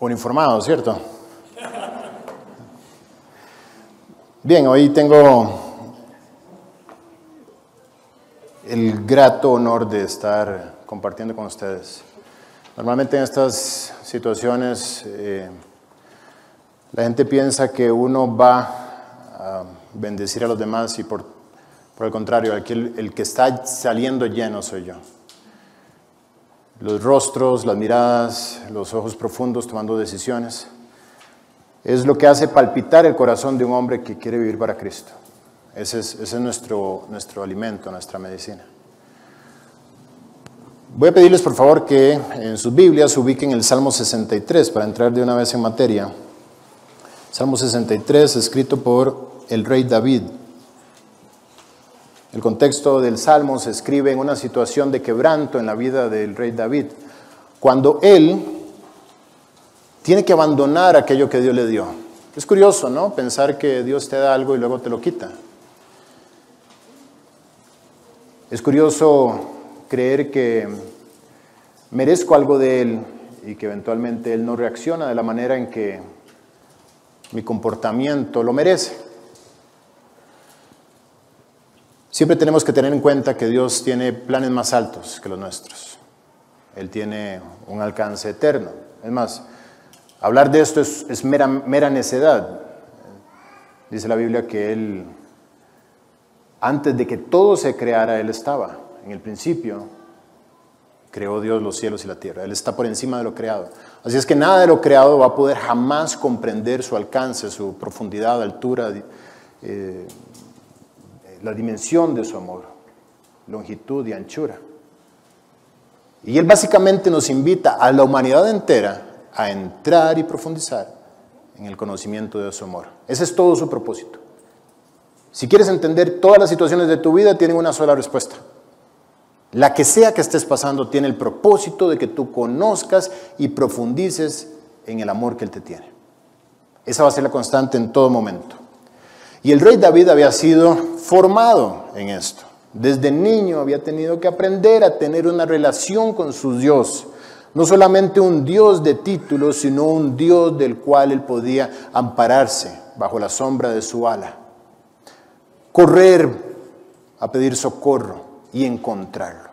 uniformado, ¿cierto? Bien, hoy tengo el grato honor de estar compartiendo con ustedes. Normalmente en estas situaciones eh, la gente piensa que uno va a bendecir a los demás y por, por el contrario, el, el que está saliendo lleno soy yo. Los rostros, las miradas, los ojos profundos tomando decisiones. Es lo que hace palpitar el corazón de un hombre que quiere vivir para Cristo. Ese es, es nuestro, nuestro alimento, nuestra medicina. Voy a pedirles por favor que en sus Biblias ubiquen el Salmo 63 para entrar de una vez en materia. Salmo 63, escrito por el rey David. El contexto del Salmo se escribe en una situación de quebranto en la vida del rey David, cuando él tiene que abandonar aquello que Dios le dio. Es curioso, ¿no? Pensar que Dios te da algo y luego te lo quita. Es curioso creer que merezco algo de Él y que eventualmente Él no reacciona de la manera en que mi comportamiento lo merece. Siempre tenemos que tener en cuenta que Dios tiene planes más altos que los nuestros. Él tiene un alcance eterno. Es más, hablar de esto es, mera, necedad. Dice la Biblia que Él, antes de que todo se creara, Él estaba en el principio, creó Dios los cielos y la tierra. Él está por encima de lo creado. Así es que nada de lo creado va a poder jamás comprender su alcance, su profundidad, altura, eh, la dimensión de su amor, longitud y anchura. Y Él básicamente nos invita a la humanidad entera a entrar y profundizar en el conocimiento de su amor. Ese es todo su propósito. Si quieres entender todas las situaciones de tu vida, tienen una sola respuesta. La que sea que estés pasando tiene el propósito de que tú conozcas y profundices en el amor que Él te tiene. Esa va a ser la constante en todo momento. Y el rey David había sido formado en esto. Desde niño había tenido que aprender a tener una relación con su Dios. No solamente un Dios de títulos, sino un Dios del cual él podía ampararse bajo la sombra de su ala. Correr a pedir socorro y encontrarlo.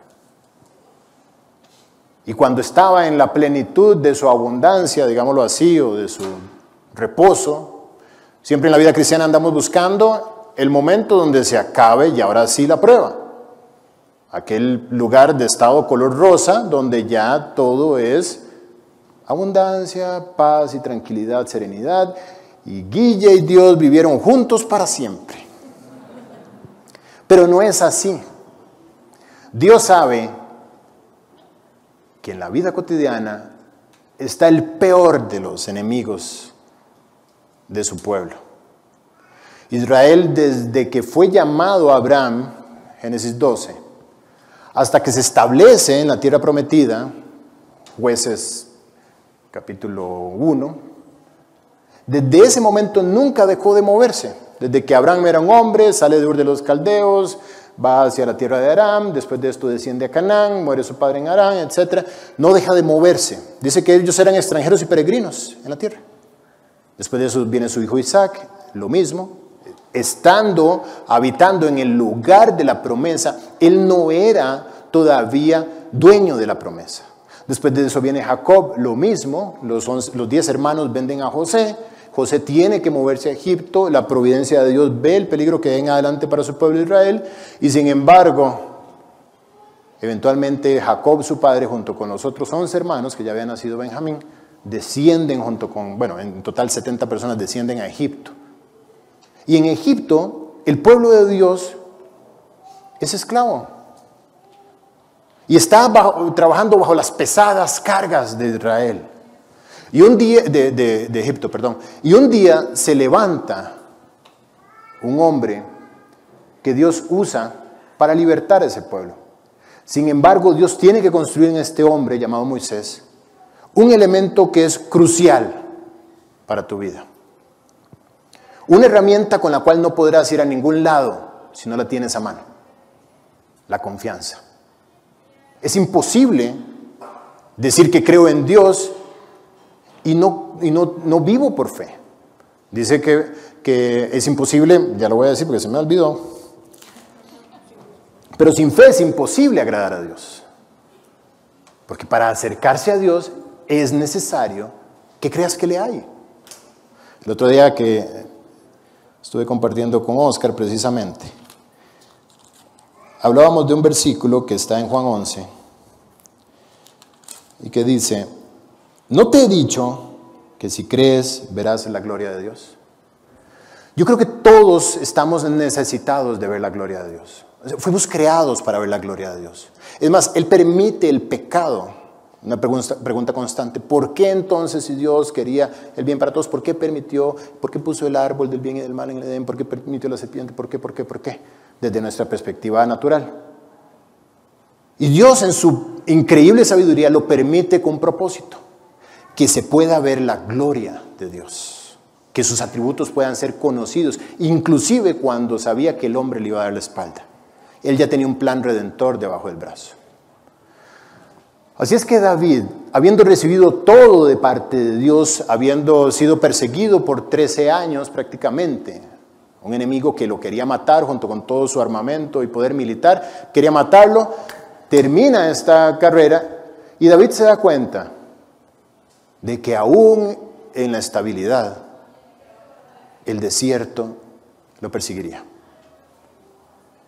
Y cuando estaba en la plenitud de su abundancia, digámoslo así, o de su reposo, siempre en la vida cristiana andamos buscando el momento donde se acabe y ahora sí la prueba. Aquel lugar de estado color rosa donde ya todo es abundancia, paz y tranquilidad, serenidad. Y Guille y Dios vivieron juntos para siempre. Pero no es así. Dios sabe que en la vida cotidiana está el peor de los enemigos de su pueblo. Israel desde que fue llamado Abraham, Génesis 12, hasta que se establece en la tierra prometida, jueces capítulo 1, desde ese momento nunca dejó de moverse. Desde que Abraham era un hombre, sale de Ur de los Caldeos, va hacia la tierra de Aram, después de esto desciende a Canaán, muere su padre en Aram, etc. No deja de moverse. Dice que ellos eran extranjeros y peregrinos en la tierra. Después de eso viene su hijo Isaac, lo mismo. Estando, habitando en el lugar de la promesa, él no era todavía dueño de la promesa. Después de eso viene Jacob, lo mismo. Los, los diez hermanos venden a José. José tiene que moverse a Egipto, la providencia de Dios ve el peligro que en adelante para su pueblo Israel, y sin embargo, eventualmente Jacob, su padre, junto con los otros 11 hermanos que ya habían nacido Benjamín, descienden junto con, bueno, en total 70 personas descienden a Egipto. Y en Egipto, el pueblo de Dios es esclavo. Y está trabajando bajo las pesadas cargas de Israel. Y un día, de, Egipto, perdón. Y un día se levanta un hombre que Dios usa para libertar a ese pueblo. Sin embargo, Dios tiene que construir en este hombre llamado Moisés un elemento que es crucial para tu vida. Una herramienta con la cual no podrás ir a ningún lado si no la tienes a mano. La confianza. Es imposible decir que creo en Dios y no, y no, no vivo por fe. Dice que, que es imposible, ya lo voy a decir porque se me olvidó, pero sin fe es imposible agradar a Dios. Porque para acercarse a Dios es necesario que creas que le hay. El otro día que estuve compartiendo con Oscar precisamente, hablábamos de un versículo que está en Juan 11 y que dice, ¿no te he dicho que si crees verás la gloria de Dios? Yo creo que todos estamos necesitados de ver la gloria de Dios. Fuimos creados para ver la gloria de Dios. Es más, Él permite el pecado. Una pregunta, pregunta, constante, ¿por qué entonces si Dios quería el bien para todos, por qué permitió, por qué puso el árbol del bien y del mal en el Edén, por qué permitió la serpiente, por qué, por qué, por qué? Desde nuestra perspectiva natural. Y Dios en su increíble sabiduría lo permite con propósito, que se pueda ver la gloria de Dios, que sus atributos puedan ser conocidos, inclusive cuando sabía que el hombre le iba a dar la espalda. Él ya tenía un plan redentor debajo del brazo. Así es que David, habiendo recibido todo de parte de Dios, habiendo sido perseguido por 13 años prácticamente, un enemigo que lo quería matar junto con todo su armamento y poder militar, quería matarlo, termina esta carrera y David se da cuenta de que aún en la estabilidad, el desierto lo perseguiría.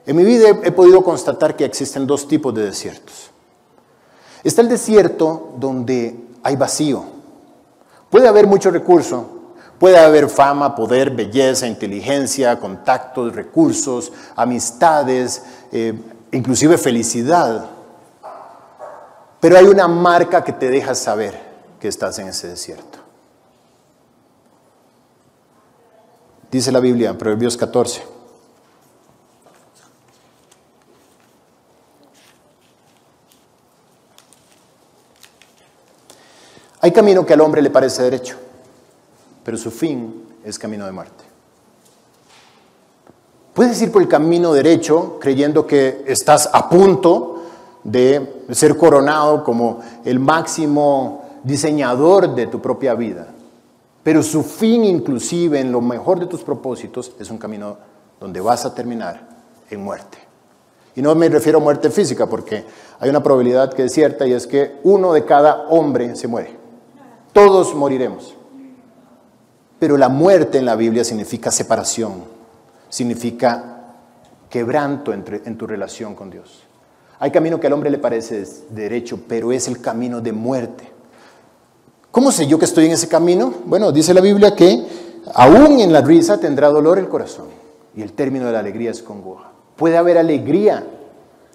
En mi vida he podido constatar que existen dos tipos de desiertos. Está el desierto donde hay vacío. Puede haber mucho recurso, puede haber fama, poder, belleza, inteligencia, contactos, recursos, amistades, eh, inclusive felicidad. Pero hay una marca que te deja saber que estás en ese desierto. Dice la Biblia en Proverbios 14. Hay camino que al hombre le parece derecho, pero su fin es camino de muerte. Puedes ir por el camino derecho creyendo que estás a punto de ser coronado como el máximo diseñador de tu propia vida, pero su fin inclusive en lo mejor de tus propósitos es un camino donde vas a terminar en muerte. Y no me refiero a muerte física porque hay una probabilidad que es cierta y es que uno de cada hombre se muere. Todos moriremos. Pero la muerte en la Biblia significa separación, significa quebranto en tu relación con Dios. Hay camino que al hombre le parece derecho, pero es el camino de muerte. ¿Cómo sé yo que estoy en ese camino? Bueno, dice la Biblia que aún en la risa tendrá dolor el corazón y el término de la alegría es congoja. Puede haber alegría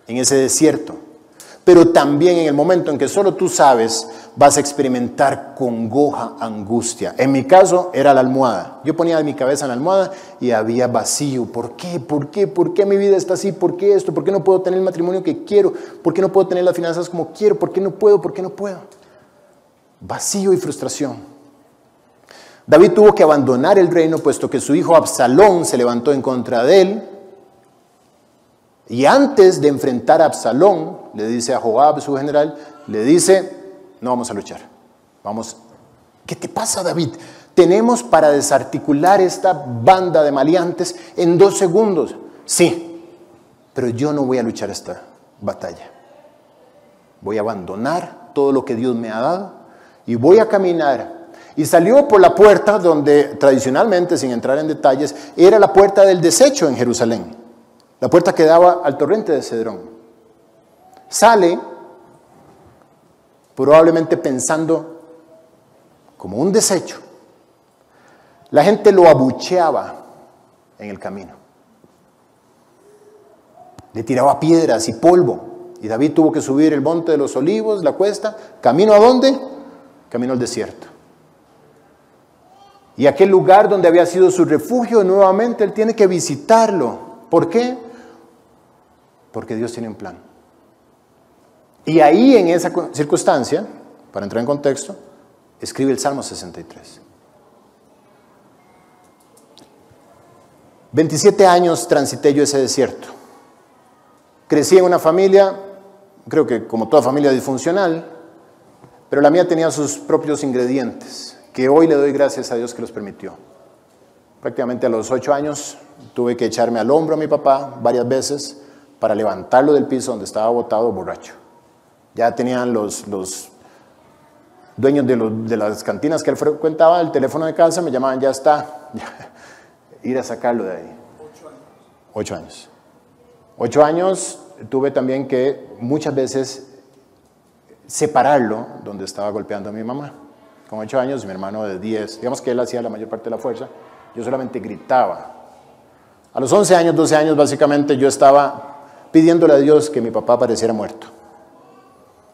en ese desierto, pero también en el momento en que solo tú sabes, vas a experimentar congoja, angustia. En mi caso era la almohada. Yo ponía mi cabeza en la almohada y había vacío. ¿Por qué? ¿Por qué? ¿Por qué mi vida está así? ¿Por qué esto? ¿Por qué no puedo tener el matrimonio que quiero? ¿Por qué no puedo tener las finanzas como quiero? ¿Por qué no puedo? ¿Por qué no puedo? Vacío y frustración. David tuvo que abandonar el reino puesto que su hijo Absalón se levantó en contra de él y antes de enfrentar a Absalón, le dice a Joab, su general, le dice, no vamos a luchar. Vamos, ¿qué te pasa David? Tenemos para desarticular esta banda de maleantes en dos segundos. Sí, pero yo no voy a luchar esta batalla. Voy a abandonar todo lo que Dios me ha dado y voy a caminar. Y salió por la puerta donde tradicionalmente, sin entrar en detalles, era la puerta del desecho en Jerusalén. La puerta que daba al torrente de Cedrón. Sale probablemente pensando como un desecho. La gente lo abucheaba en el camino. Le tiraba piedras y polvo. Y David tuvo que subir el monte de los olivos, la cuesta. ¿Camino a dónde? Camino al desierto. Y aquel lugar donde había sido su refugio, nuevamente él tiene que visitarlo. ¿Por qué? Porque Dios tiene un plan. Y ahí en esa circunstancia, para entrar en contexto, escribe el Salmo 63. 27 años transité yo ese desierto. Crecí en una familia, creo que como toda familia disfuncional, Pero la mía tenía sus propios ingredientes, que hoy le doy gracias a Dios que los permitió. Prácticamente a los ocho años tuve que echarme al hombro a mi papá varias veces para levantarlo del piso donde estaba botado borracho. Ya tenían los, los dueños de, de, las cantinas que él frecuentaba el teléfono de casa, me llamaban, ya está, ir a sacarlo de ahí. Ocho años. Ocho años tuve también que muchas veces separarlo donde estaba golpeando a mi mamá. Con ocho años, mi hermano de diez, digamos que él hacía la mayor parte de la fuerza, yo solamente gritaba. A los once años, doce años, básicamente yo estaba pidiéndole a Dios que mi papá pareciera muerto.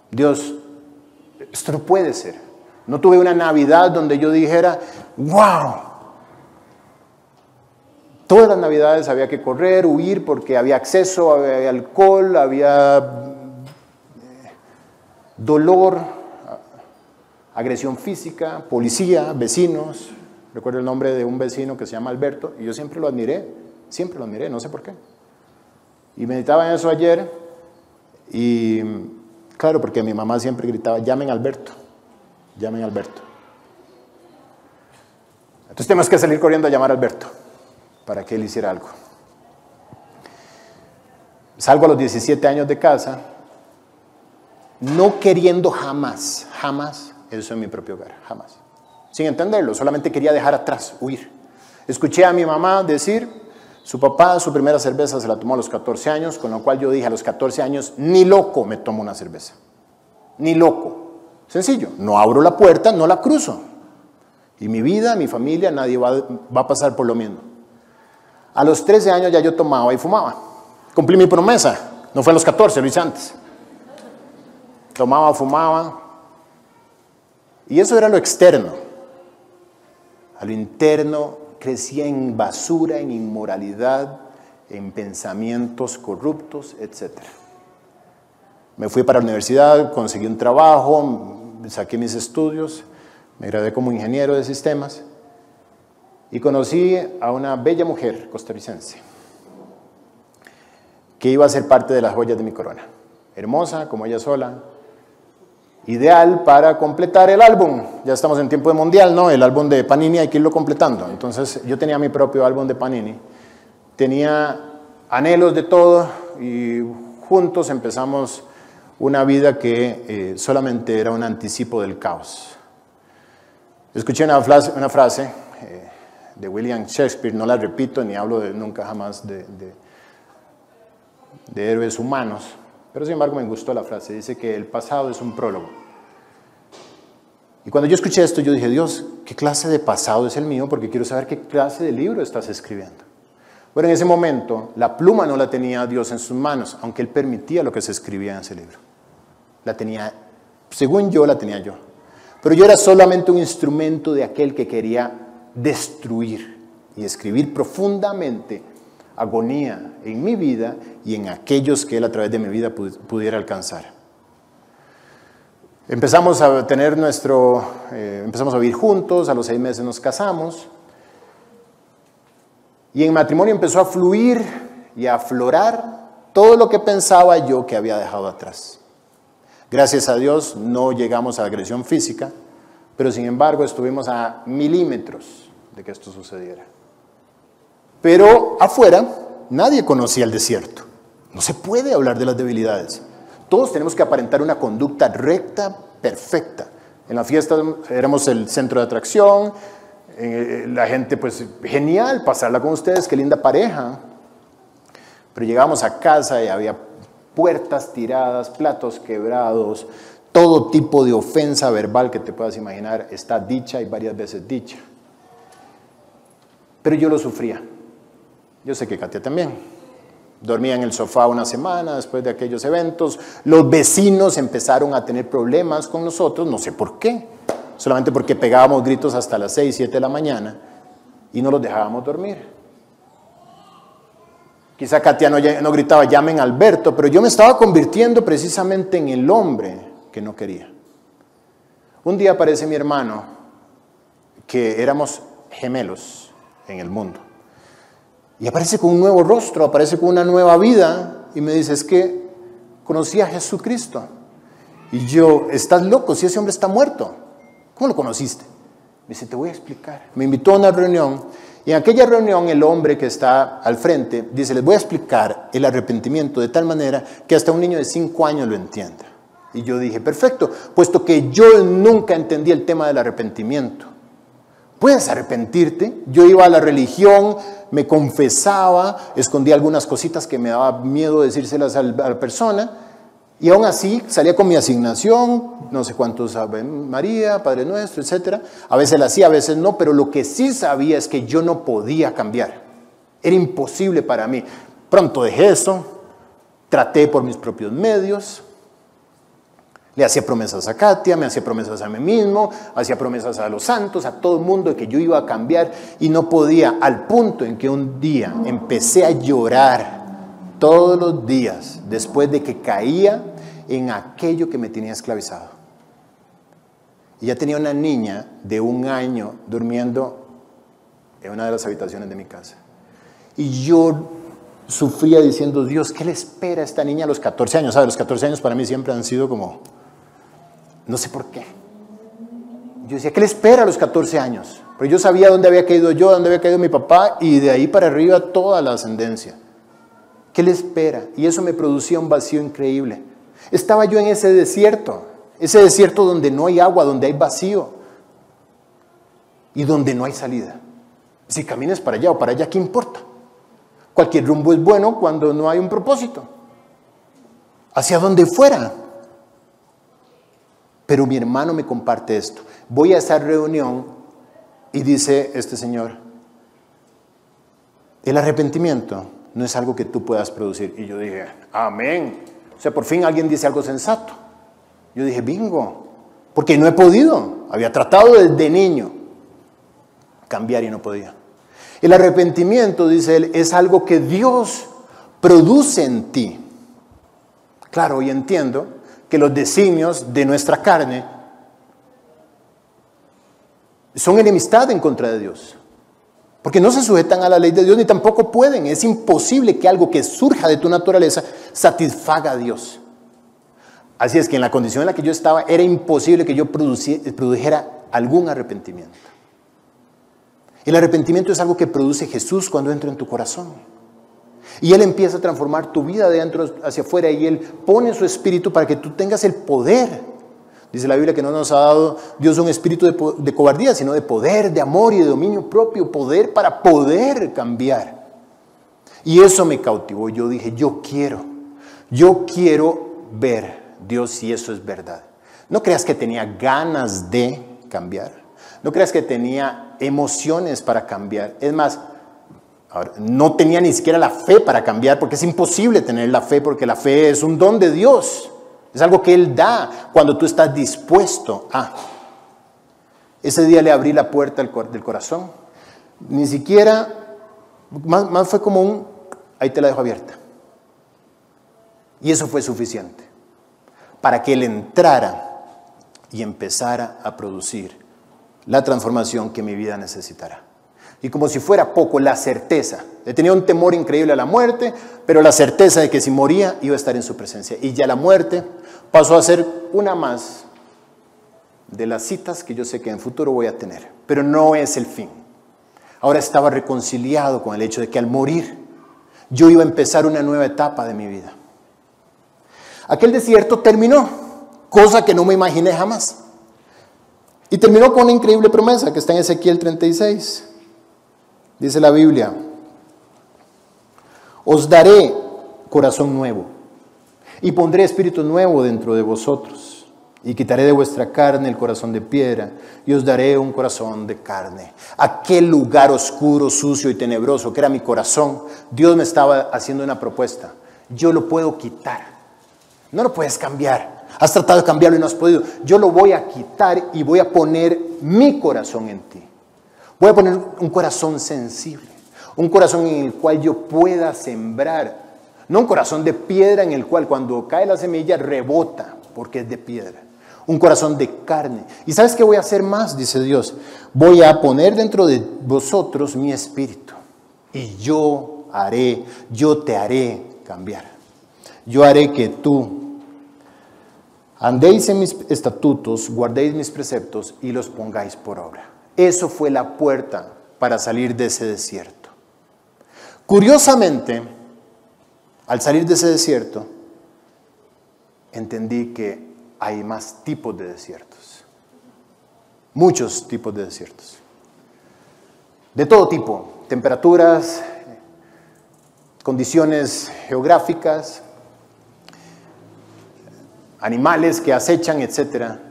Dios, esto no puede ser. No tuve una Navidad donde yo dijera, wow, Todas las navidades había que correr, huir, porque había acceso, había alcohol, había eh, dolor, agresión física, policía, vecinos. Recuerdo el nombre de un vecino que se llama Alberto y yo siempre lo admiré, siempre lo admiré, no sé por qué. Y meditaba en eso ayer y claro, porque mi mamá siempre gritaba, llamen a Alberto, llamen a Alberto. Entonces tenemos que salir corriendo a llamar a Alberto para que él hiciera algo. Salgo a los 17 años de casa, no queriendo jamás, jamás eso en mi propio hogar, jamás. Sin entenderlo, solamente quería dejar atrás, huir. Escuché a mi mamá decir, su papá su primera cerveza se la tomó a los 14 años, con lo cual yo dije a los 14 años, ni loco me tomo una cerveza, ni loco. Sencillo, no abro la puerta, no la cruzo. Y mi vida, mi familia, nadie va, va a pasar por lo mismo. A los 13 años ya yo tomaba y fumaba. Cumplí mi promesa. No fue a los 14, lo hice antes. Tomaba, fumaba. Y eso era lo externo. A lo interno crecía en basura, en inmoralidad, en pensamientos corruptos, etc. Me fui para la universidad, conseguí un trabajo, saqué mis estudios, me gradué como ingeniero de sistemas y conocí a una bella mujer costarricense que iba a ser parte de las joyas de mi corona. Hermosa, como ella sola, ideal para completar el álbum. Ya estamos en tiempo de mundial, ¿no? El álbum de Panini hay que irlo completando. Entonces yo tenía mi propio álbum de Panini, tenía anhelos de todo y juntos empezamos una vida que eh, solamente era un anticipo del caos. Escuché una frase, frase de William Shakespeare, no la repito ni hablo de, nunca jamás de, de, héroes humanos, pero sin embargo me gustó la frase, dice que el pasado es un prólogo. Y cuando yo escuché esto, yo dije, Dios, ¿qué clase de pasado es el mío? Porque quiero saber qué clase de libro estás escribiendo. Bueno, en ese momento la pluma no la tenía Dios en sus manos, aunque Él permitía lo que se escribía en ese libro. La tenía, según yo, la tenía yo. Pero yo era solamente un instrumento de aquel que quería destruir y escribir profundamente agonía en mi vida y en aquellos que Él a través de mi vida pudiera alcanzar. Empezamos a tener nuestro, eh, empezamos a vivir juntos, a los seis meses nos casamos y en matrimonio empezó a fluir y a aflorar todo lo que pensaba yo que había dejado atrás. Gracias a Dios no llegamos a agresión física, pero sin embargo estuvimos a milímetros de que esto sucediera. Pero afuera nadie conocía el desierto. No se puede hablar de las debilidades. Todos tenemos que aparentar una conducta recta, perfecta. En la fiesta éramos el centro de atracción, eh, la gente pues genial pasarla con ustedes, qué linda pareja. Pero llegamos a casa y había puertas tiradas, platos quebrados, todo tipo de ofensa verbal que te puedas imaginar está dicha y varias veces dicha. Pero yo lo sufría. Yo sé que Katia también. Dormía en el sofá una semana después de aquellos eventos. Los vecinos empezaron a tener problemas con nosotros, no sé por qué. Solamente porque pegábamos gritos hasta las 6, 7 de la mañana y no los dejábamos dormir. Quizá Katia no, gritaba, llamen a Alberto, pero yo me estaba convirtiendo precisamente en el hombre que no quería. Un día aparece mi hermano, que éramos gemelos, en el mundo. Y aparece con un nuevo rostro, aparece con una nueva vida y me dice, es que conocí a Jesucristo. Y yo, estás loco, si ese hombre está muerto. ¿Cómo lo conociste? Me dice, te voy a explicar. Me invitó a una reunión y en aquella reunión el hombre que está al frente dice, les voy a explicar el arrepentimiento de tal manera que hasta un niño de 5 años lo entienda. Y yo dije, perfecto, puesto que yo nunca entendí el tema del arrepentimiento. ¿Puedes arrepentirte? Yo iba a la religión, me confesaba, escondía algunas cositas que me daba miedo decírselas a la persona, y aún así salía con mi asignación, no sé cuántos Ave María, Padre Nuestro, etc. A veces la hacía, a veces no, pero lo que sí sabía es que yo no podía cambiar. Era imposible para mí. Pronto dejé eso, traté por mis propios medios, le hacía promesas a Katia, me hacía promesas a mí mismo, hacía promesas a los santos, a todo el mundo de que yo iba a cambiar y no podía, al punto en que un día empecé a llorar todos los días después de que caía en aquello que me tenía esclavizado. Y ya tenía una niña de un año durmiendo en una de las habitaciones de mi casa. Y yo sufría diciendo, Dios, ¿qué le espera a esta niña a los 14 años? ¿Sabes? Los 14 años para mí siempre han sido como, no sé por qué. Yo decía, ¿qué le espera a los 14 años? Pero yo sabía dónde había caído yo, dónde había caído mi papá y de ahí para arriba toda la ascendencia. ¿Qué le espera? Y eso me producía un vacío increíble. Estaba yo en ese desierto, ese desierto donde no hay agua, donde hay vacío y donde no hay salida. Si caminas para allá o para allá, ¿qué importa? Cualquier rumbo es bueno cuando no hay un propósito. Hacia donde fuera. Pero mi hermano me comparte esto. Voy a esa reunión y dice este señor, el arrepentimiento no es algo que tú puedas producir. Y yo dije, amén. O sea, por fin alguien dice algo sensato. Yo dije, bingo, porque no he podido. Había tratado desde niño cambiar y no podía. El arrepentimiento, dice él, es algo que Dios produce en ti. Claro, y entiendo que los designios de nuestra carne son enemistad en contra de Dios. Porque no se sujetan a la ley de Dios ni tampoco pueden. Es imposible que algo que surja de tu naturaleza satisfaga a Dios. Así es que en la condición en la que yo estaba era imposible que yo produjera algún arrepentimiento. El arrepentimiento es algo que produce Jesús cuando entra en tu corazón. Y Él empieza a transformar tu vida de dentro hacia afuera y Él pone su espíritu para que tú tengas el poder Dice la Biblia que no nos ha dado Dios un espíritu de, cobardía, sino de poder, de amor y de dominio propio, poder para poder cambiar. Y eso me cautivó. Yo dije, yo quiero, yo quiero ver Dios si eso es verdad. No creas que tenía ganas de cambiar. No creas que tenía emociones para cambiar. Es más, no tenía ni siquiera la fe para cambiar, porque es imposible tener la fe, porque la fe es un don de Dios. Es algo que Él da cuando tú estás dispuesto a. Ese día le abrí la puerta del corazón. Ni siquiera, más, fue como un, ahí te la dejo abierta. Y eso fue suficiente para que Él entrara y empezara a producir la transformación que mi vida necesitará. Y como si fuera poco, la certeza. Tenía un temor increíble a la muerte, pero la certeza de que si moría iba a estar en su presencia. Y ya la muerte pasó a ser una más de las citas que yo sé que en futuro voy a tener, pero no es el fin. Ahora estaba reconciliado con el hecho de que al morir yo iba a empezar una nueva etapa de mi vida. Aquel desierto terminó, cosa que no me imaginé jamás. Y terminó con una increíble promesa que está en Ezequiel 36. Dice la Biblia, os daré corazón nuevo y pondré espíritu nuevo dentro de vosotros, y quitaré de vuestra carne el corazón de piedra, y os daré un corazón de carne. Aquel lugar oscuro, sucio y tenebroso que era mi corazón, Dios me estaba haciendo una propuesta. Yo lo puedo quitar. No lo puedes cambiar. Has tratado de cambiarlo y no has podido. Yo lo voy a quitar y voy a poner mi corazón en ti. Voy a poner un corazón sensible, un corazón en el cual yo pueda sembrar no un corazón de piedra en el cual cuando cae la semilla rebota porque es de piedra. Un corazón de carne. ¿Y sabes qué voy a hacer más? Dice Dios. Voy a poner dentro de vosotros mi espíritu. Y yo haré, yo te haré cambiar. Yo haré que tú Andéis en mis estatutos, guardéis mis preceptos y los pongáis por obra. Eso fue la puerta para salir de ese desierto. Curiosamente, al salir de ese desierto, entendí que hay más tipos de desiertos. Muchos tipos de desiertos. De todo tipo, temperaturas, condiciones geográficas, animales que acechan, etc.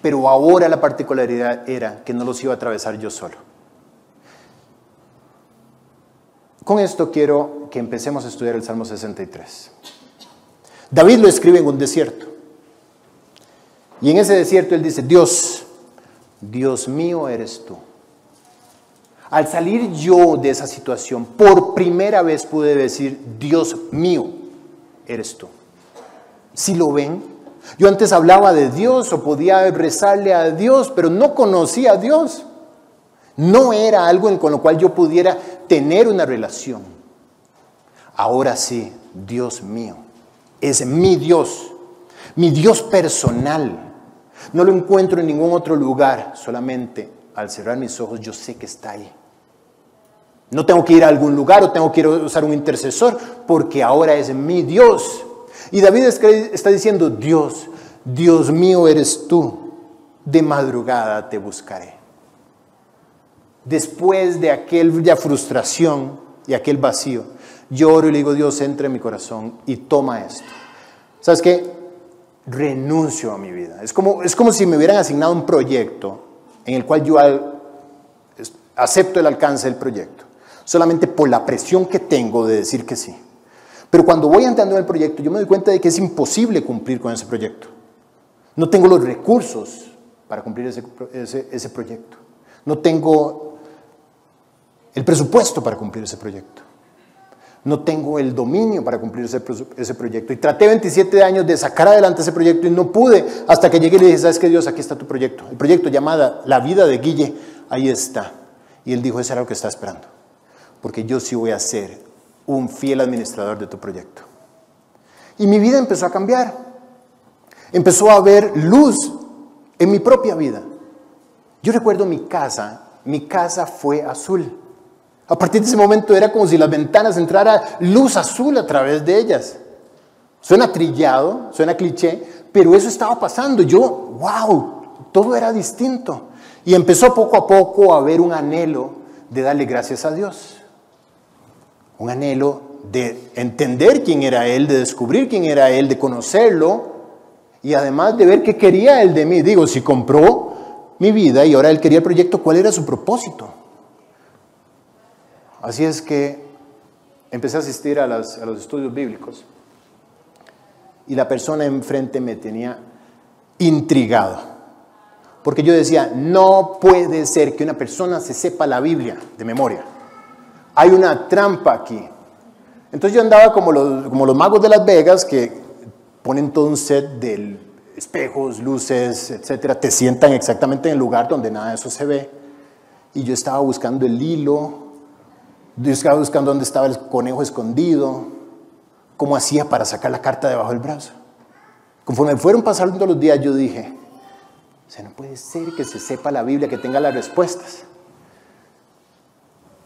Pero ahora la particularidad era que no los iba a atravesar yo solo. Con esto quiero que empecemos a estudiar el Salmo 63. David lo escribe en un desierto. Y en ese desierto él dice, Dios, Dios mío eres tú. Al salir yo de esa situación, por primera vez pude decir, Dios mío eres tú. Si lo ven, yo antes hablaba de Dios o podía rezarle a Dios, pero no conocía a Dios. No era algo con lo cual yo pudiera tener una relación. Ahora sí, Dios mío, es mi Dios, mi Dios personal. No lo encuentro en ningún otro lugar, solamente al cerrar mis ojos yo sé que está ahí. No tengo que ir a algún lugar o tengo que usar un intercesor porque ahora es mi Dios. Y David está diciendo, Dios, Dios mío eres tú, de madrugada te buscaré. Después de aquella frustración y aquel vacío, lloro y le digo, Dios, entra en mi corazón y toma esto. ¿Sabes qué? Renuncio a mi vida. Es como, es como si me hubieran asignado un proyecto en el cual yo acepto el alcance del proyecto solamente por la presión que tengo de decir que sí. Pero cuando voy entrando en el proyecto, yo me doy cuenta de que es imposible cumplir con ese proyecto. No tengo los recursos para cumplir ese, ese, proyecto. No tengo el presupuesto para cumplir ese proyecto. No tengo el dominio para cumplir ese, proyecto. Y traté 27 años de sacar adelante ese proyecto y no pude hasta que llegué y le dije, ¿sabes qué Dios? Aquí está tu proyecto. El proyecto llamada La vida de Guille, ahí está. Y él dijo, ese era lo que está esperando porque yo sí voy a ser un fiel administrador de tu proyecto. Y mi vida empezó a cambiar. Empezó a haber luz en mi propia vida. Yo recuerdo mi casa, mi casa fue azul. A partir de ese momento era como si las ventanas entrara luz azul a través de ellas. Suena trillado, suena cliché, pero eso estaba pasando. Yo, wow, todo era distinto. Y empezó poco a poco a haber un anhelo de darle gracias a Dios un anhelo de entender quién era Él, de descubrir quién era Él, de conocerlo y además de ver qué quería Él de mí. Digo, si compró mi vida y ahora Él quería el proyecto, ¿cuál era su propósito? Así es que empecé a asistir a, a los estudios bíblicos y la persona enfrente me tenía intrigado. Porque yo decía, no puede ser que una persona se sepa la Biblia de memoria hay una trampa aquí. Entonces yo andaba como los, como los magos de Las Vegas que ponen todo un set de espejos, luces, etcétera, te sientan exactamente en el lugar donde nada de eso se ve. Y yo estaba buscando el hilo, yo estaba buscando dónde estaba el conejo escondido, cómo hacía para sacar la carta debajo del brazo. Conforme fueron pasando los días, yo dije, o sea, no puede ser que se sepa la Biblia, que tenga las respuestas.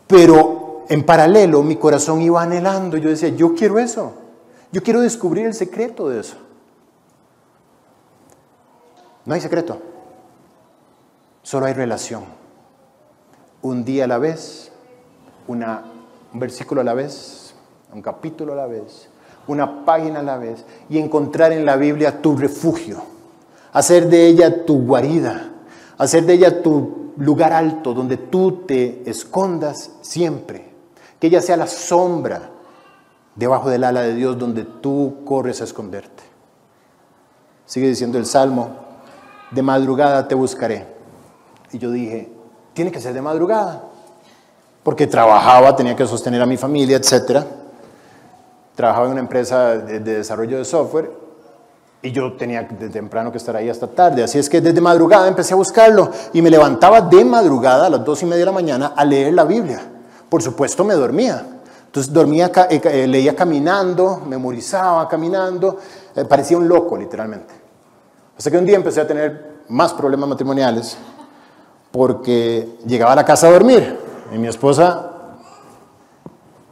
Pero en paralelo mi corazón iba anhelando. Yo decía, yo quiero eso. Yo quiero descubrir el secreto de eso. No hay secreto. Solo hay relación. Un día a la vez, una, un versículo a la vez, un capítulo a la vez, una página a la vez, y encontrar en la Biblia tu refugio, hacer de ella tu guarida, hacer de ella tu lugar alto donde tú te escondas siempre que ella sea la sombra debajo del ala de Dios donde tú corres a esconderte. Sigue diciendo el Salmo, de madrugada te buscaré. Y yo dije, tiene que ser de madrugada, porque trabajaba, tenía que sostener a mi familia, etc. Trabajaba en una empresa de, desarrollo de software y yo tenía de temprano que estar ahí hasta tarde. Así es que desde madrugada empecé a buscarlo y me levantaba de madrugada a las dos y media de la mañana a leer la Biblia por supuesto me dormía. Entonces dormía, eh, eh, leía caminando, memorizaba caminando, eh, parecía un loco literalmente. Hasta que un día empecé a tener más problemas matrimoniales porque llegaba a la casa a dormir y mi esposa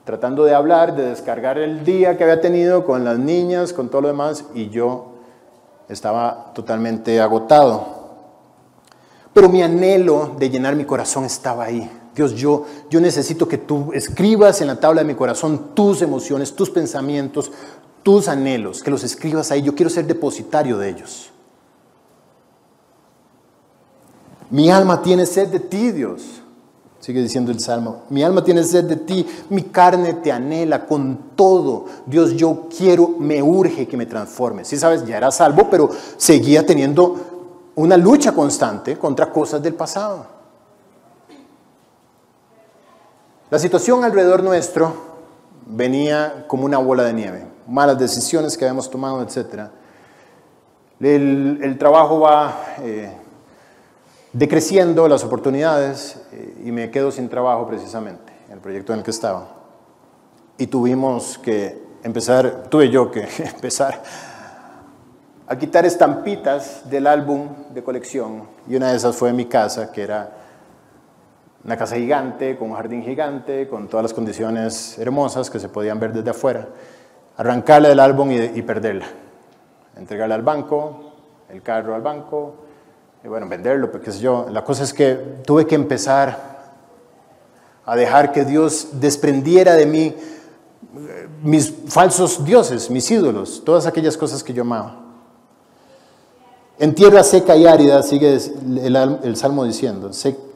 tratando de hablar, de descargar el día que había tenido con las niñas, con todo lo demás, y yo estaba totalmente agotado. Pero mi anhelo de llenar mi corazón estaba ahí. Dios, yo, yo necesito que tú escribas en la tabla de mi corazón tus emociones, tus pensamientos, tus anhelos, que los escribas ahí. Yo quiero ser depositario de ellos. Mi alma tiene sed de ti, Dios. Sigue diciendo el Salmo, mi alma tiene sed de ti, mi carne te anhela con todo. Dios, yo quiero, me urge que me transforme. Si sabes, ya era salvo, pero seguía teniendo una lucha constante contra cosas del pasado. La situación alrededor nuestro venía como una bola de nieve, malas decisiones que habíamos tomado, etc. El, trabajo va eh, decreciendo las oportunidades eh, y me quedo sin trabajo precisamente en el proyecto en el que estaba. Y tuvimos que empezar, tuve yo que empezar a quitar estampitas del álbum de colección y una de esas fue mi casa, que era una casa gigante, con un jardín gigante, con todas las condiciones hermosas que se podían ver desde afuera. Arrancarla del álbum y, perderla. Entregarla al banco, el carro al banco, y bueno, venderlo, porque yo. La cosa es que tuve que empezar a dejar que Dios desprendiera de mí eh, mis falsos dioses, mis ídolos, todas aquellas cosas que yo amaba. En tierra seca y árida, sigue el, Salmo diciendo,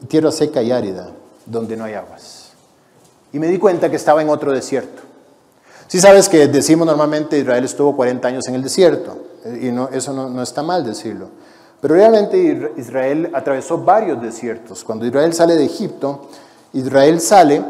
tierra seca y árida, donde no hay aguas. Y me di cuenta que estaba en otro desierto. Si sabes que decimos normalmente Israel estuvo 40 años en el desierto, eh, y no, eso no está mal decirlo. Pero realmente Israel atravesó varios desiertos. Cuando Israel sale de Egipto, Israel sale,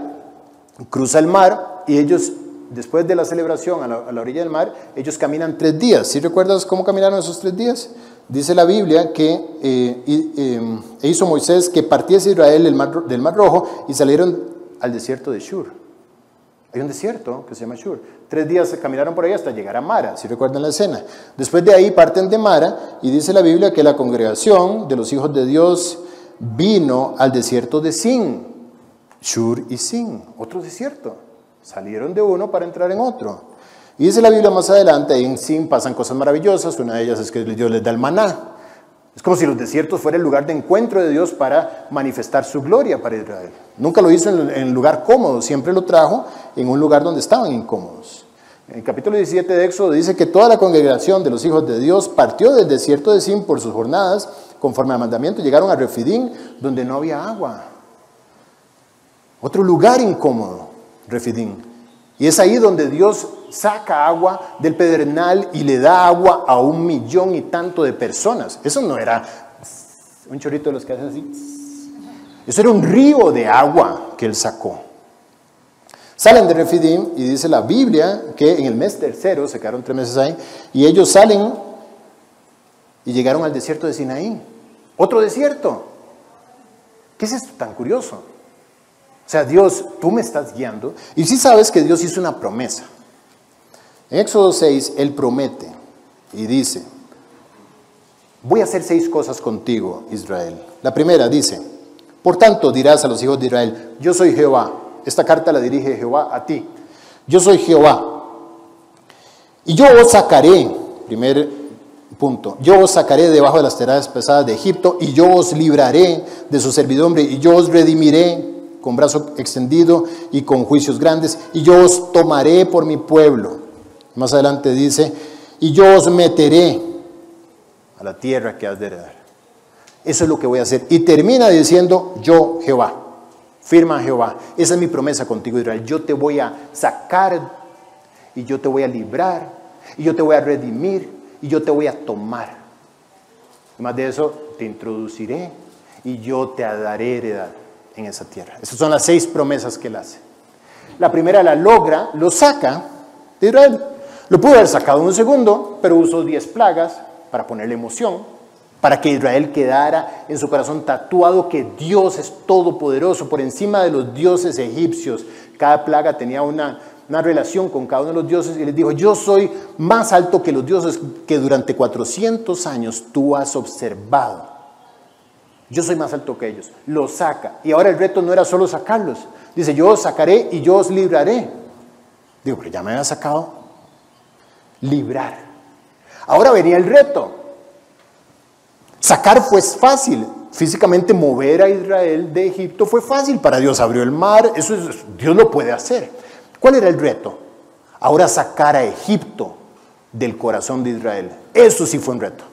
cruza el mar y ellos, después de la celebración a la, orilla del mar, ellos caminan tres días. ¿Sí recuerdas cómo caminaron esos tres días? Dice la Biblia que eh, eh, hizo Moisés que partiese Israel del mar Rojo y salieron al desierto de Shur. Hay un desierto que se llama Shur. Tres días caminaron por ahí hasta llegar a Mara, si recuerdan la escena. Después de ahí parten de Mara y dice la Biblia que la congregación de los hijos de Dios vino al desierto de Sin. Shur y Sin, otro desierto. Salieron de uno para entrar en otro. Y dice la Biblia más adelante, en Sin pasan cosas maravillosas. Una de ellas es que Dios les da el maná. Es como si los desiertos fuera el lugar de encuentro de Dios para manifestar su gloria para Israel. Nunca lo hizo en lugar cómodo, siempre lo trajo en un lugar donde estaban incómodos. En el capítulo 17 de Éxodo dice que toda la congregación de los hijos de Dios partió del desierto de Sin por sus jornadas, conforme al mandamiento, llegaron a Refidín, donde no había agua. Otro lugar incómodo, Refidín. Y es ahí donde Dios saca agua del pedernal y le da agua a un millón y tanto de personas. Eso no era un chorrito de los que hacen así. Eso era un río de agua que él sacó. Salen de Refidim y dice la Biblia que en el mes tercero, se quedaron tres meses ahí, y ellos salen y llegaron al desierto de Sinaí. Otro desierto. ¿Qué es esto tan curioso? O sea, Dios, tú me estás guiando. Y si sabes que Dios hizo una promesa. En Éxodo 6, Él promete y dice, voy a hacer seis cosas contigo, Israel. La primera dice, por tanto dirás a los hijos de Israel, yo soy Jehová. Esta carta la dirige Jehová a ti. Yo soy Jehová. Y yo os sacaré, primer punto, yo os sacaré debajo de las teradas pesadas de Egipto y yo os libraré de su servidumbre y yo os redimiré con brazo extendido y con juicios grandes, y yo os tomaré por mi pueblo. Más adelante dice, y yo os meteré a la tierra que has de heredar. Eso es lo que voy a hacer. Y termina diciendo, yo Jehová, firma Jehová, esa es mi promesa contigo Israel, yo te voy a sacar y yo te voy a librar y yo te voy a redimir y yo te voy a tomar. Además de eso, te introduciré y yo te daré heredad en esa tierra. Esas son las seis promesas que él hace. La primera la logra, lo saca de Israel. Lo pudo haber sacado en un segundo, pero usó diez plagas para ponerle emoción, para que Israel quedara en su corazón tatuado que Dios es todopoderoso por encima de los dioses egipcios. Cada plaga tenía una, una relación con cada uno de los dioses y les dijo, yo soy más alto que los dioses que durante 400 años tú has observado. Yo soy más alto que ellos. Lo saca. Y ahora el reto no era solo sacarlos. Dice, yo os sacaré y yo os libraré. Digo, pero ya me había sacado. Librar. Ahora venía el reto. Sacar pues fácil. Físicamente mover a Israel de Egipto fue fácil. Para Dios abrió el mar. Eso Dios lo puede hacer. ¿Cuál era el reto? Ahora sacar a Egipto del corazón de Israel. Eso sí fue un reto.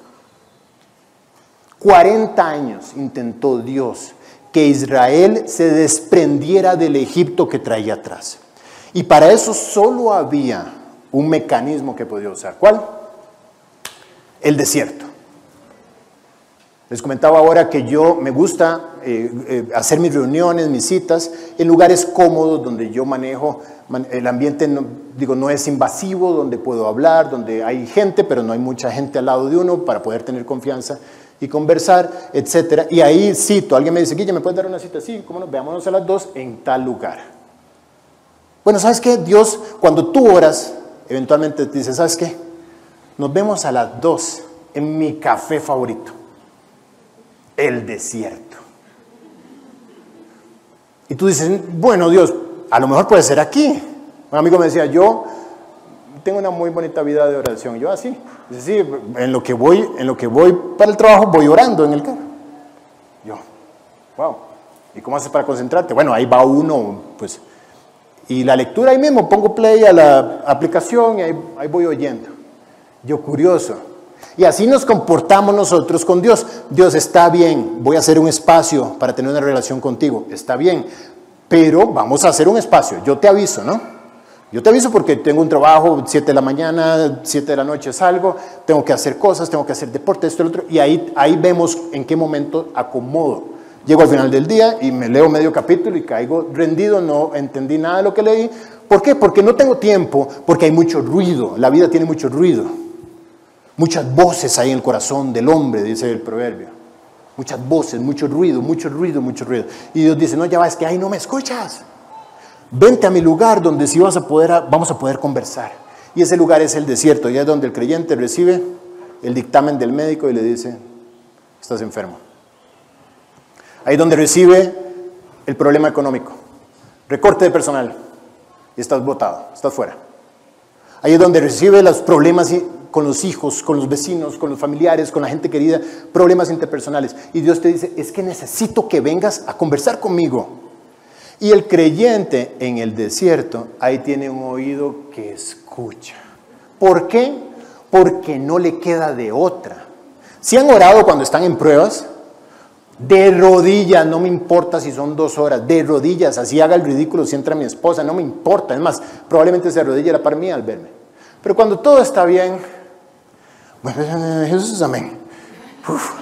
40 años intentó Dios que Israel se desprendiera del Egipto que traía atrás. Y para eso solo había un mecanismo que podía usar. ¿Cuál? El desierto. Les comentaba ahora que yo me gusta eh, eh, hacer mis reuniones, mis citas, en lugares cómodos donde yo manejo, el ambiente no, digo, no es invasivo, donde puedo hablar, donde hay gente, pero no hay mucha gente al lado de uno para poder tener confianza y conversar, etcétera. Y ahí cito, alguien me dice, Guille, ¿me puedes dar una cita? Sí, cómo no, veámonos a las dos en tal lugar. Bueno, ¿sabes qué? Dios, cuando tú oras, eventualmente te dice, ¿sabes qué? Nos vemos a las dos en mi café favorito, el desierto. Y tú dices, bueno, Dios, a lo mejor puede ser aquí. Un amigo me decía, yo tengo una muy bonita vida de oración. Yo así, sí, en lo que voy, en lo que voy para el trabajo voy orando en el carro. Yo, wow. ¿Y cómo haces para concentrarte? Bueno, ahí va uno, pues. Y la lectura ahí mismo, pongo play a la aplicación y ahí voy oyendo. Yo curioso. Y así nos comportamos nosotros con Dios. Dios está bien, voy a hacer un espacio para tener una relación contigo. Está bien, pero vamos a hacer un espacio. Yo te aviso, ¿no? Yo te aviso porque tengo un trabajo, 7 de la mañana, 7 de la noche salgo, tengo que hacer cosas, tengo que hacer deporte, esto y lo otro, y ahí, ahí vemos en qué momento acomodo. Llego al final del día y me leo medio capítulo y caigo rendido, no entendí nada de lo que leí. ¿Por qué? Porque no tengo tiempo, porque hay mucho ruido, la vida tiene mucho ruido. Muchas voces hay en el corazón del hombre, dice el proverbio. Muchas voces, mucho ruido, mucho ruido, mucho ruido. Y Dios dice, no, ya va, es que ahí no me escuchas. Vente a mi lugar donde sí vamos a poder, vamos a poder conversar. Y ese lugar es el desierto, y es donde el creyente recibe el dictamen del médico y le dice, estás enfermo. Ahí es donde recibe el problema económico, recorte de personal, y estás votado, estás fuera. Ahí es donde recibe los problemas con los hijos, con los vecinos, con los familiares, con la gente querida, problemas interpersonales. Y Dios te dice, es que necesito que vengas a conversar conmigo. Y el creyente en el desierto, ahí tiene un oído que escucha. ¿Por qué? Porque no le queda de otra. Si han orado cuando están en pruebas, de rodillas, no me importa si son dos horas, de rodillas, así haga el ridículo si entra mi esposa, no me importa. Es más, probablemente se arrodilla para mí al verme. Pero cuando todo está bien, Jesús, amén. Uf,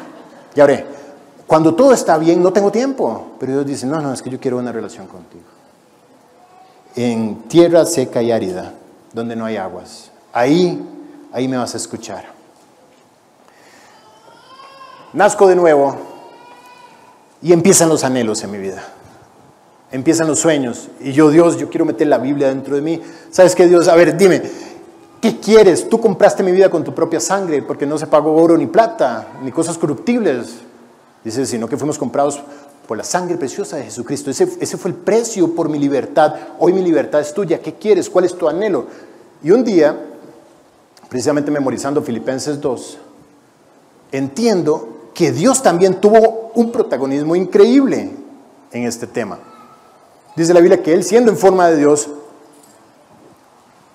ya oré. Cuando todo está bien, no tengo tiempo. Pero Dios dice, no, no, es que yo quiero una relación contigo. En tierra seca y árida, donde no hay aguas. Ahí, ahí me vas a escuchar. Nazco de nuevo y empiezan los anhelos en mi vida. Empiezan los sueños. Y yo, Dios, yo quiero meter la Biblia dentro de mí. ¿Sabes qué, Dios? A ver, dime, ¿qué quieres? Tú compraste mi vida con tu propia sangre porque no se pagó oro ni plata, ni cosas corruptibles. Dice, sino que fuimos comprados por la sangre preciosa de Jesucristo. Ese, ese fue el precio por mi libertad. Hoy mi libertad es tuya. ¿Qué quieres? ¿Cuál es tu anhelo? Y un día, precisamente memorizando Filipenses 2, entiendo que Dios también tuvo un protagonismo increíble en este tema. Dice la Biblia que Él, siendo en forma de Dios,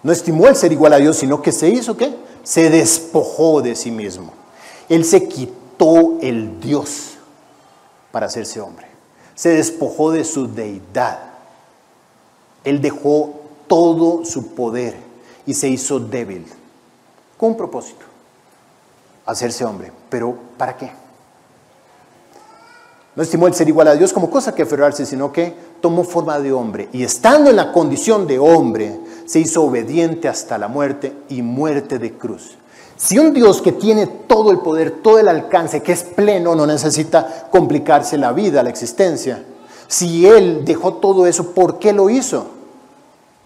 no estimó el ser igual a Dios, sino que se hizo qué? Se despojó de sí mismo. Él se quitó el Dios para hacerse hombre. Se despojó de su deidad. Él dejó todo su poder y se hizo débil. Con un propósito. Hacerse hombre. Pero ¿para qué? No estimó el ser igual a Dios como cosa que aferrarse, sino que tomó forma de hombre. Y estando en la condición de hombre, se hizo obediente hasta la muerte y muerte de cruz. Si un Dios que tiene todo el poder, todo el alcance, que es pleno, no necesita complicarse la vida, la existencia, si Él dejó todo eso, ¿por qué lo hizo?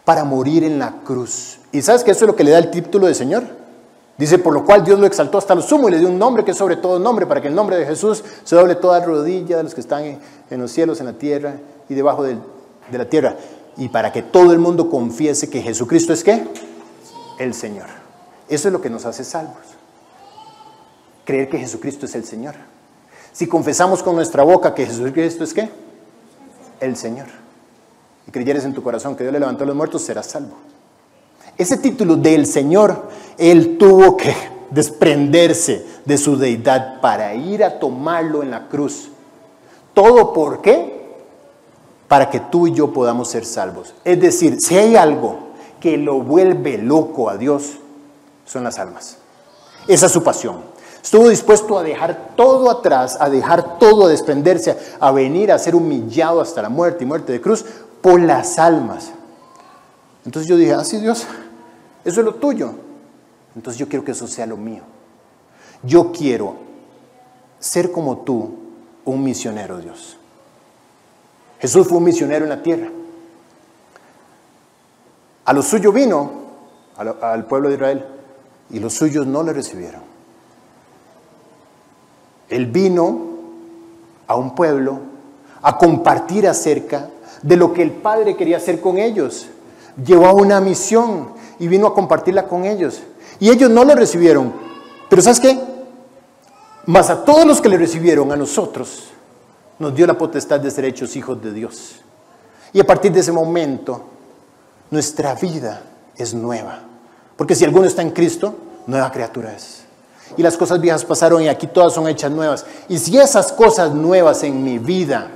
para morir en la cruz. ¿Y sabes que eso es lo que le da el título de Señor? Dice, por lo cual Dios lo exaltó hasta lo sumo y le dio un nombre que es sobre todo nombre, para que el nombre de Jesús se doble toda rodilla de los que están en, los cielos, en la tierra y debajo de la tierra. Y para que todo el mundo confiese que Jesucristo es qué? El Señor. Eso es lo que nos hace salvos. Creer que Jesucristo es el Señor. Si confesamos con nuestra boca que Jesucristo es qué? El Señor. Y creyeres en tu corazón que Dios le levantó a los muertos, serás salvo. Ese título del Señor, Él tuvo que desprenderse de su deidad para ir a tomarlo en la cruz. ¿Todo por qué? Para que tú y yo podamos ser salvos. Es decir, si hay algo que lo vuelve loco a Dios, son las almas. Esa es su pasión. Estuvo dispuesto a dejar todo atrás, a dejar todo, a desprenderse, a venir a ser humillado hasta la muerte y muerte de cruz por las almas. Entonces yo dije, así ah, Dios, eso es lo tuyo. Entonces yo quiero que eso sea lo mío. Yo quiero ser como tú, un misionero, Dios. Jesús fue un misionero en la tierra. A lo suyo vino, al pueblo de Israel, y los suyos no le recibieron. Él vino a un pueblo a compartir acerca de lo que el Padre quería hacer con ellos. Llevó una misión y vino a compartirla con ellos. Y ellos no lo recibieron. Pero ¿sabes qué? Más a todos los que le recibieron, a nosotros, nos dio la potestad de ser hechos hijos de Dios. Y a partir de ese momento, nuestra vida es nueva. Porque si alguno está en Cristo, nueva criatura es. Y las cosas viejas pasaron y aquí todas son hechas nuevas. Y si esas cosas nuevas en mi vida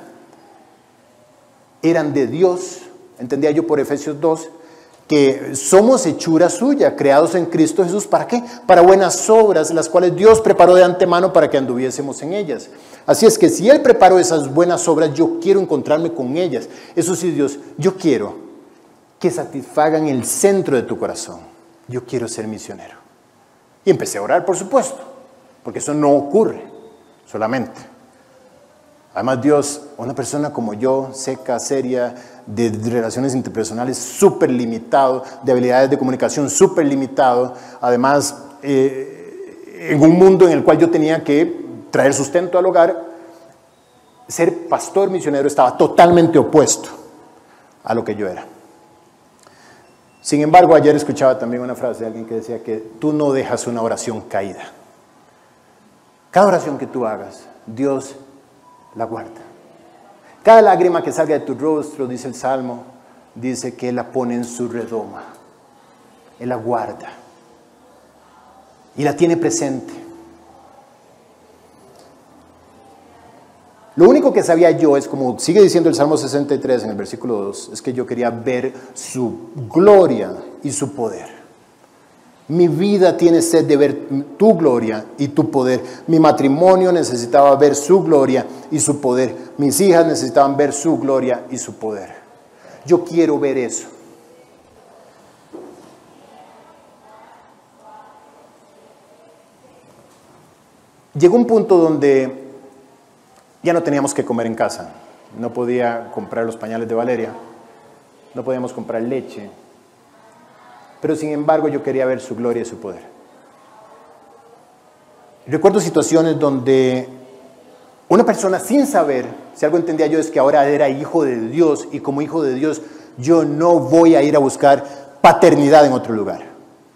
eran de Dios, entendía yo por Efesios 2, que somos hechura suya, creados en Cristo Jesús. ¿Para qué? Para buenas obras, las cuales Dios preparó de antemano para que anduviésemos en ellas. Así es que si Él preparó esas buenas obras, yo quiero encontrarme con ellas. Eso sí, Dios, yo quiero que satisfagan el centro de tu corazón. Yo quiero ser misionero. Y empecé a orar, por supuesto, porque eso no ocurre solamente. Además, Dios, una persona como yo, seca, seria, de relaciones interpersonales súper limitado, de habilidades de comunicación súper limitado, además, eh, en un mundo en el cual yo tenía que traer sustento al hogar, ser pastor misionero estaba totalmente opuesto a lo que yo era. Sin embargo, ayer escuchaba también una frase de alguien que decía que tú no dejas una oración caída. Cada oración que tú hagas, Dios la guarda. Cada lágrima que salga de tu rostro, dice el Salmo, dice que Él la pone en su redoma. Él la guarda. Y la tiene presente. Lo único que sabía yo es, como sigue diciendo el Salmo 63 en el versículo 2, es que yo quería ver su gloria y su poder. Mi vida tiene sed de ver tu gloria y tu poder. Mi matrimonio necesitaba ver su gloria y su poder. Mis hijas necesitaban ver su gloria y su poder. Yo quiero ver eso. Llegó un punto donde ya no teníamos que comer en casa. No podía comprar los pañales de Valeria. No podíamos comprar leche. Pero sin embargo yo quería ver su gloria y su poder. Recuerdo situaciones donde una persona sin saber, si algo entendía yo es que ahora era hijo de Dios y como hijo de Dios yo no voy a ir a buscar paternidad en otro lugar.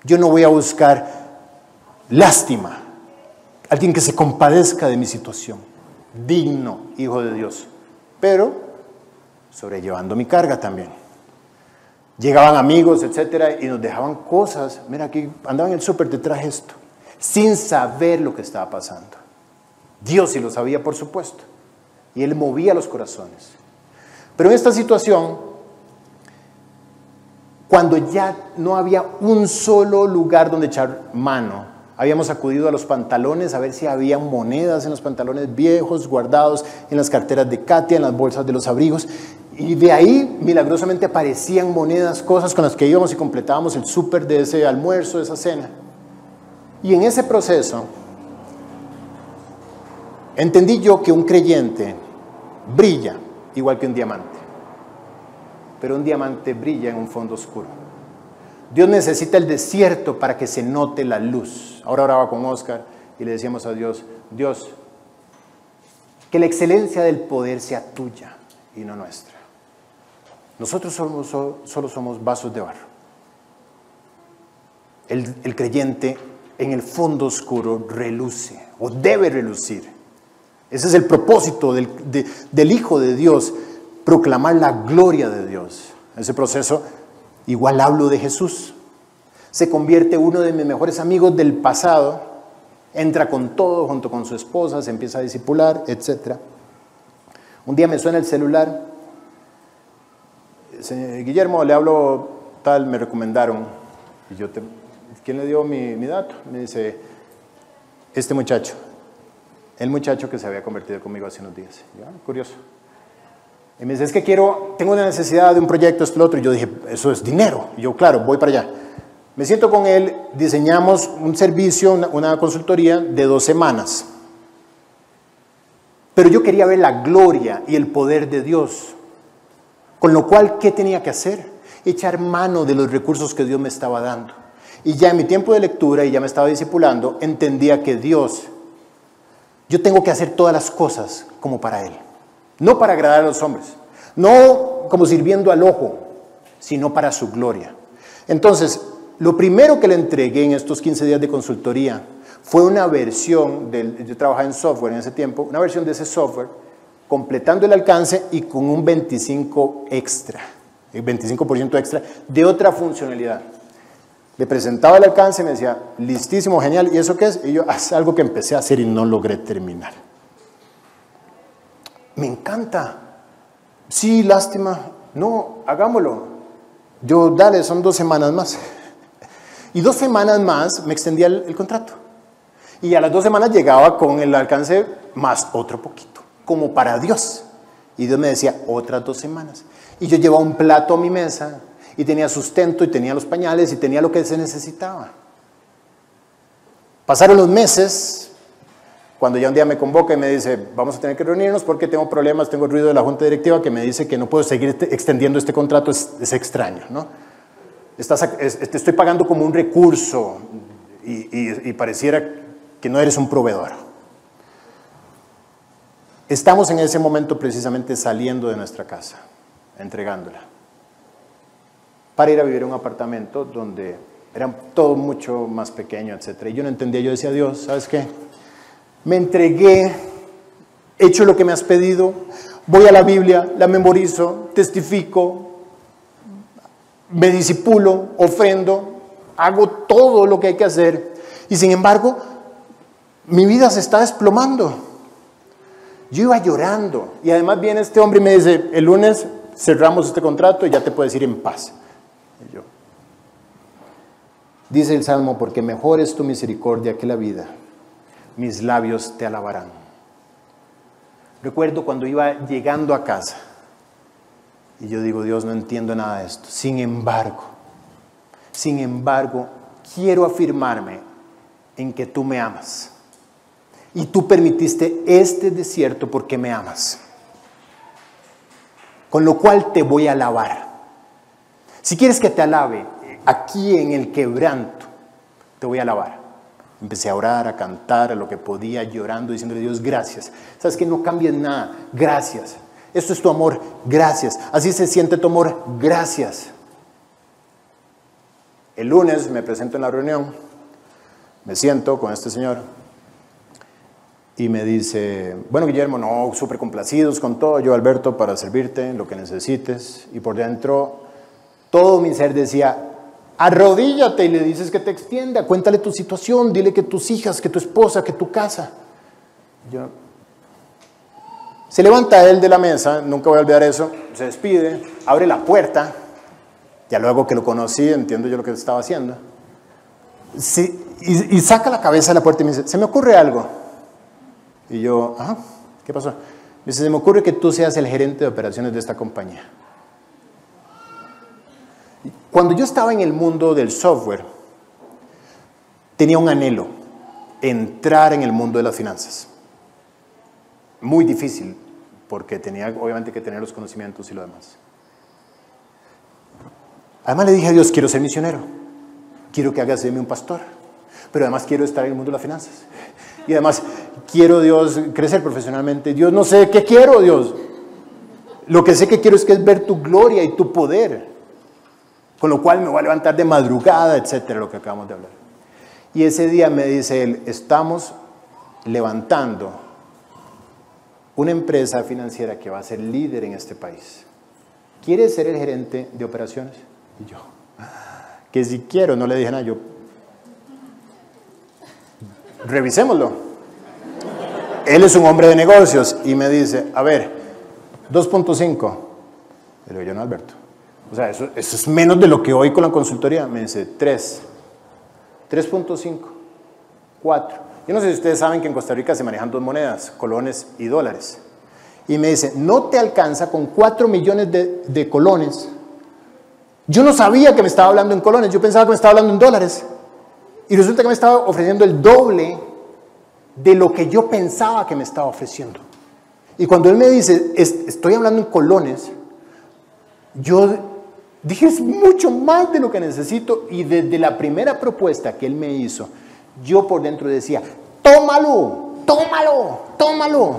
Yo no voy a buscar lástima, alguien que se compadezca de mi situación digno hijo de Dios, pero sobrellevando mi carga también. Llegaban amigos, etcétera, y nos dejaban cosas. Mira, aquí andaba en el súper, te traje esto, sin saber lo que estaba pasando. Dios sí lo sabía, por supuesto, y Él movía los corazones. Pero en esta situación, cuando ya no había un solo lugar donde echar mano, Habíamos acudido a los pantalones a ver si había monedas en los pantalones viejos, guardados en las carteras de Katia, en las bolsas de los abrigos. Y de ahí milagrosamente aparecían monedas, cosas con las que íbamos y completábamos el súper de ese almuerzo, de esa cena. Y en ese proceso entendí yo que un creyente brilla igual que un diamante. pero un diamante brilla en un fondo oscuro. Dios necesita el desierto para que se note la luz. Ahora oraba con Oscar y le decíamos a Dios, Dios, que la excelencia del poder sea tuya y no nuestra. Nosotros somos, solo somos vasos de barro. El, creyente en el fondo oscuro reluce o debe relucir. Ese es el propósito del, del Hijo de Dios, proclamar la gloria de Dios. Ese proceso, igual hablo de Jesús. Se convierte uno de mis mejores amigos del pasado, entra con todo junto con su esposa, se empieza a discipular, etc. Un día me suena el celular, Guillermo, le hablo tal, me recomendaron, y yo te, ¿quién le dio mi, mi dato? Me dice, este muchacho, el muchacho que se había convertido conmigo hace unos días. Ah, curioso. Y me dice, es que quiero, tengo una necesidad de un proyecto, esto, lo otro. Y yo dije, eso es dinero. Y yo, claro, voy para allá. Me siento con él, diseñamos un servicio, una, consultoría de dos semanas. Pero yo quería ver la gloria y el poder de Dios. Con lo cual, ¿qué tenía que hacer? Echar mano de los recursos que Dios me estaba dando. Y ya en mi tiempo de lectura, y ya me estaba discipulando, entendía que Dios, yo tengo que hacer todas las cosas como para Él. No para agradar a los hombres, no como sirviendo al ojo, sino para su gloria. Entonces, lo primero que le entregué en estos 15 días de consultoría fue una versión, del, yo trabajaba en software en ese tiempo, una versión de ese software, completando el alcance y con un 25 extra, el 25% extra de otra funcionalidad. Le presentaba el alcance y me decía, listísimo, genial, ¿y eso qué es? Y yo, es algo que empecé a hacer y no logré terminar me encanta. Sí, lástima. No, hagámoslo. Yo, dale, son dos semanas más. Y dos semanas más me extendía el, contrato. Y a las dos semanas llegaba con el alcance más otro poquito, como para Dios. Y Dios me decía, otras dos semanas. Y yo llevaba un plato a mi mesa y tenía sustento y tenía los pañales y tenía lo que se necesitaba. Pasaron los meses, cuando ya un día me convoca y me dice, vamos a tener que reunirnos porque tengo problemas, tengo ruido de la junta directiva que me dice que no puedo seguir este, extendiendo este contrato, es, extraño, ¿no? te estoy pagando como un recurso y, y pareciera que no eres un proveedor. Estamos en ese momento precisamente saliendo de nuestra casa, entregándola, para ir a vivir en un apartamento donde era todo mucho más pequeño, etc. Y yo no entendía, yo decía, Dios, ¿sabes qué? Me entregué, he hecho lo que me has pedido, voy a la Biblia, la memorizo, testifico, me disipulo, ofrendo, hago todo lo que hay que hacer. Y sin embargo, mi vida se está desplomando. Yo iba llorando. Y además viene este hombre y me dice, el lunes cerramos este contrato y ya te puedes ir en paz. yo, dice el Salmo, porque mejor es tu misericordia que la vida mis labios te alabarán. Recuerdo cuando iba llegando a casa y yo digo, Dios, no entiendo nada de esto. Sin embargo, sin embargo, quiero afirmarme en que tú me amas. Y tú permitiste este desierto porque me amas. Con lo cual te voy a alabar. Si quieres que te alabe aquí en el quebranto, te voy a alabar. Empecé a orar, a cantar, a lo que podía, llorando, diciéndole Dios, gracias. Sabes que no cambies nada, gracias. Esto es tu amor, gracias. Así se siente tu amor, gracias. El lunes me presento en la reunión, me siento con este señor y me dice, bueno Guillermo, no, súper complacidos con todo, yo Alberto para servirte, lo que necesites. Y por dentro todo mi ser decía, Arrodíllate y le dices que te extienda, cuéntale tu situación, dile que tus hijas, que tu esposa, que tu casa. Se levanta él de la mesa, nunca voy a olvidar eso, se despide, abre la puerta, ya luego que lo conocí, entiendo yo lo que estaba haciendo, y, saca la cabeza de la puerta y me dice, se me ocurre algo. Y yo, ¿qué pasó? Me dice, se me ocurre que tú seas el gerente de operaciones de esta compañía. Cuando yo estaba en el mundo del software, tenía un anhelo, entrar en el mundo de las finanzas. Muy difícil, porque tenía obviamente que tener los conocimientos y lo demás. Además le dije a Dios, quiero ser misionero, quiero que hagas de mí un pastor, pero además quiero estar en el mundo de las finanzas. Y además quiero, Dios, crecer profesionalmente. Dios, no sé qué quiero, Dios. Lo que sé que quiero es que es ver tu gloria y tu poder. Con lo cual me voy a levantar de madrugada, etcétera, lo que acabamos de hablar. Y ese día me dice él, estamos levantando una empresa financiera que va a ser líder en este país. ¿Quieres ser el gerente de operaciones? Y yo, que si quiero, no le dije nada, yo, revisémoslo. Él es un hombre de negocios y me dice, a ver, 2.5. Le digo yo, no, Alberto. O sea, eso, es menos de lo que hoy con la consultoría. Me dice, 3. 3.5. 4. Yo no sé si ustedes saben que en Costa Rica se manejan dos monedas, colones y dólares. Y me dice, no te alcanza con 4 millones de, de colones. Yo no sabía que me estaba hablando en colones, yo pensaba que me estaba hablando en dólares. Y resulta que me estaba ofreciendo el doble de lo que yo pensaba que me estaba ofreciendo. Y cuando él me dice, estoy hablando en colones, yo dije, es mucho más de lo que necesito. Y desde la primera propuesta que él me hizo, yo por dentro decía, tómalo, tómalo, tómalo.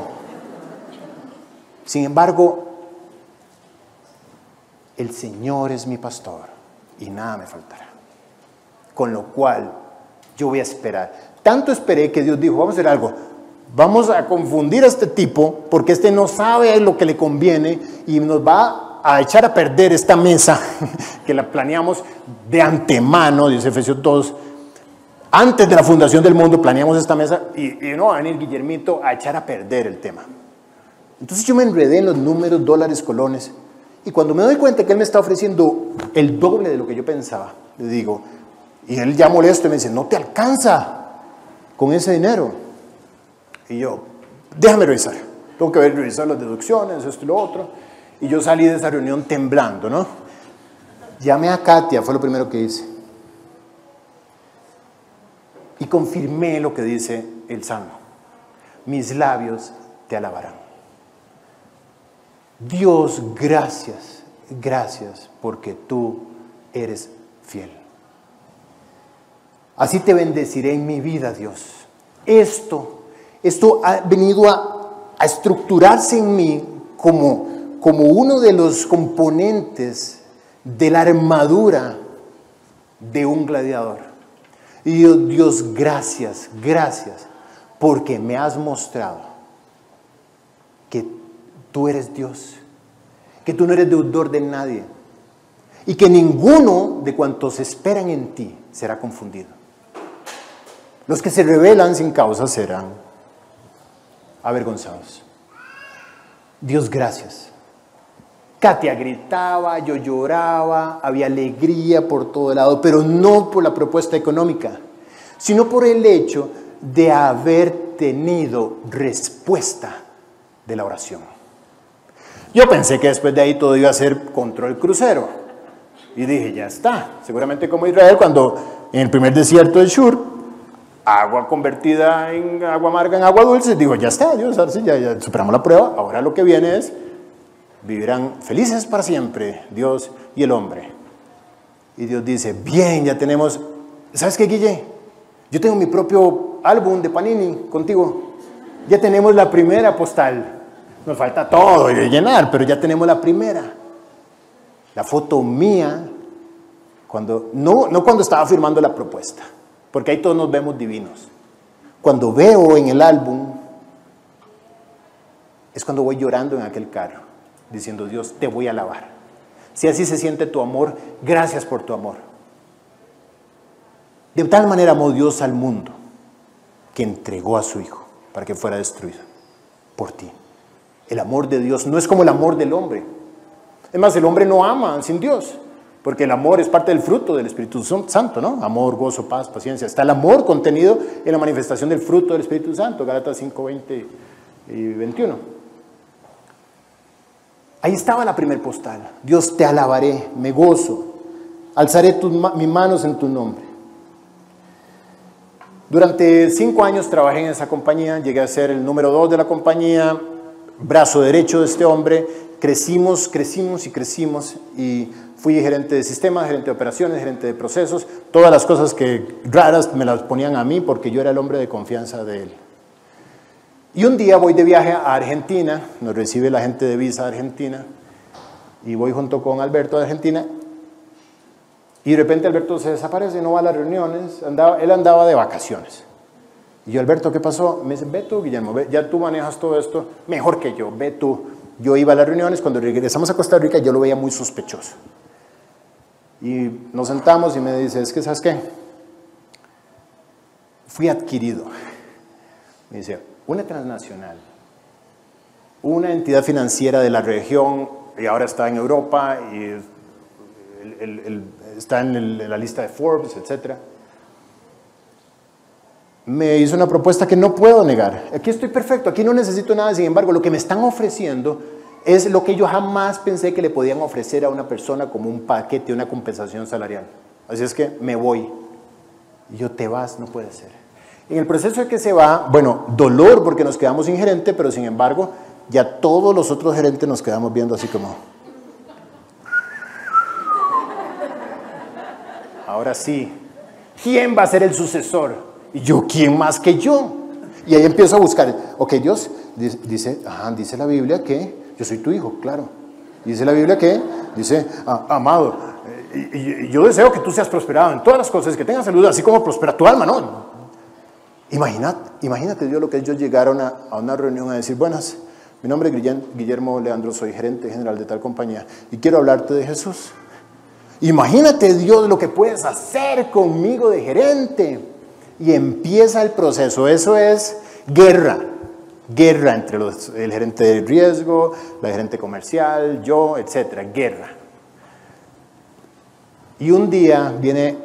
Sin embargo, el Señor es mi pastor y nada me faltará. Con lo cual, yo voy a esperar. Tanto esperé que Dios dijo, vamos a hacer algo, vamos a confundir a este tipo porque este no sabe lo que le conviene y nos va a echar a perder esta mesa que la planeamos de antemano, dice Efesios 2. Antes de la fundación del mundo planeamos esta mesa y, no va a venir Guillermito a echar a perder el tema. Entonces yo me enredé en los números, dólares, colones. Y cuando me doy cuenta que él me está ofreciendo el doble de lo que yo pensaba, le digo, y él ya molesto y me dice, no te alcanza con ese dinero. Y yo, déjame revisar. Tengo que ver, revisar las deducciones, esto y lo otro. Y yo salí de esa reunión temblando, ¿no? Llamé a Katia, fue lo primero que hice. Y confirmé lo que dice el Salmo. Mis labios te alabarán. Dios, gracias, gracias porque tú eres fiel. Así te bendeciré en mi vida, Dios. Esto, esto ha venido a, estructurarse en mí como, como uno de los componentes de la armadura de un gladiador. Y Dios, Dios, gracias, gracias, porque me has mostrado que tú eres Dios, que tú no eres deudor de nadie y que ninguno de cuantos esperan en ti será confundido. Los que se rebelan sin causa serán avergonzados. Dios gracias. Katia gritaba, yo lloraba, había alegría por todo lado, pero no por la propuesta económica, sino por el hecho de haber tenido respuesta de la oración. Yo pensé que después de ahí todo iba a ser control crucero. Y dije, ya está. Seguramente como Israel cuando en el primer desierto de Shur agua convertida en agua amarga, en agua dulce, digo, ya está, Dios, ya, ya superamos la prueba, ahora lo que viene es, vivirán felices para siempre, Dios y el hombre. Y Dios dice, bien, ya tenemos, ¿sabes qué, Guille? Yo tengo mi propio álbum de Panini contigo. Ya tenemos la primera postal. Nos falta todo de llenar, pero ya tenemos la primera. La foto mía, cuando, no, no cuando estaba firmando la propuesta, porque ahí todos nos vemos divinos. Cuando veo en el álbum, es cuando voy llorando en aquel carro, diciendo, Dios, te voy a alabar. Si así se siente tu amor, gracias por tu amor. De tal manera amó Dios al mundo que entregó a su Hijo para que fuera destruido por ti. El amor de Dios no es como el amor del hombre. Es más, el hombre no ama sin Dios. Porque el amor es parte del fruto del Espíritu Santo, ¿no? Amor, gozo, paz, paciencia. Está el amor contenido en la manifestación del fruto del Espíritu Santo, Gálatas 5, 20 y 21. Ahí estaba la primer postal. Dios te alabaré, me gozo, alzaré mis manos en tu nombre. Durante cinco años trabajé en esa compañía, llegué a ser el número dos de la compañía, brazo derecho de este hombre, crecimos, crecimos y crecimos y fui gerente de sistemas, gerente de operaciones, gerente de procesos, todas las cosas que raras me las ponían a mí porque yo era el hombre de confianza de él. Y un día voy de viaje a Argentina, nos recibe la gente de Visa Argentina, y voy junto con Alberto de Argentina, y de repente Alberto se desaparece, no va a las reuniones, él andaba de vacaciones. Y yo, Alberto, ¿qué pasó? Me dice, ve tú, Guillermo, ya tú manejas todo esto mejor que yo, ve tú. Yo iba a las reuniones, cuando regresamos a Costa Rica yo lo veía muy sospechoso. Y nos sentamos y me dice, es que, ¿sabes qué? Fui adquirido. Me dice, una transnacional, una entidad financiera de la región y ahora está en Europa y está en, la lista de Forbes, etc. Me hizo una propuesta que no puedo negar. Aquí estoy perfecto, aquí no necesito nada, sin embargo, lo que me están ofreciendo es lo que yo jamás pensé que le podían ofrecer a una persona como un paquete, una compensación salarial. Así es que me voy. Y yo te vas, no puede ser. En el proceso de que se va, bueno, dolor porque nos quedamos sin gerente, pero sin embargo, ya todos los otros gerentes nos quedamos viendo así como... Ahora sí, ¿quién va a ser el sucesor? Y yo, ¿quién más que yo? Y ahí empiezo a buscar, ok, Dios dice, dice la Biblia que yo soy tu hijo, claro. Dice la Biblia que, dice, ah, amado, eh, y, yo deseo que tú seas prosperado en todas las cosas, que tengas salud, así como prospera tu alma, ¿no? Imagínate, imagínate Dios lo que ellos llegaron a, una reunión a decir, buenas, mi nombre es Guillermo Leandro, soy gerente general de tal compañía y quiero hablarte de Jesús. Imagínate Dios lo que puedes hacer conmigo de gerente. Y empieza el proceso, eso es guerra, guerra entre los, el gerente de riesgo, la gerente comercial, yo, etcétera, guerra. Y un día viene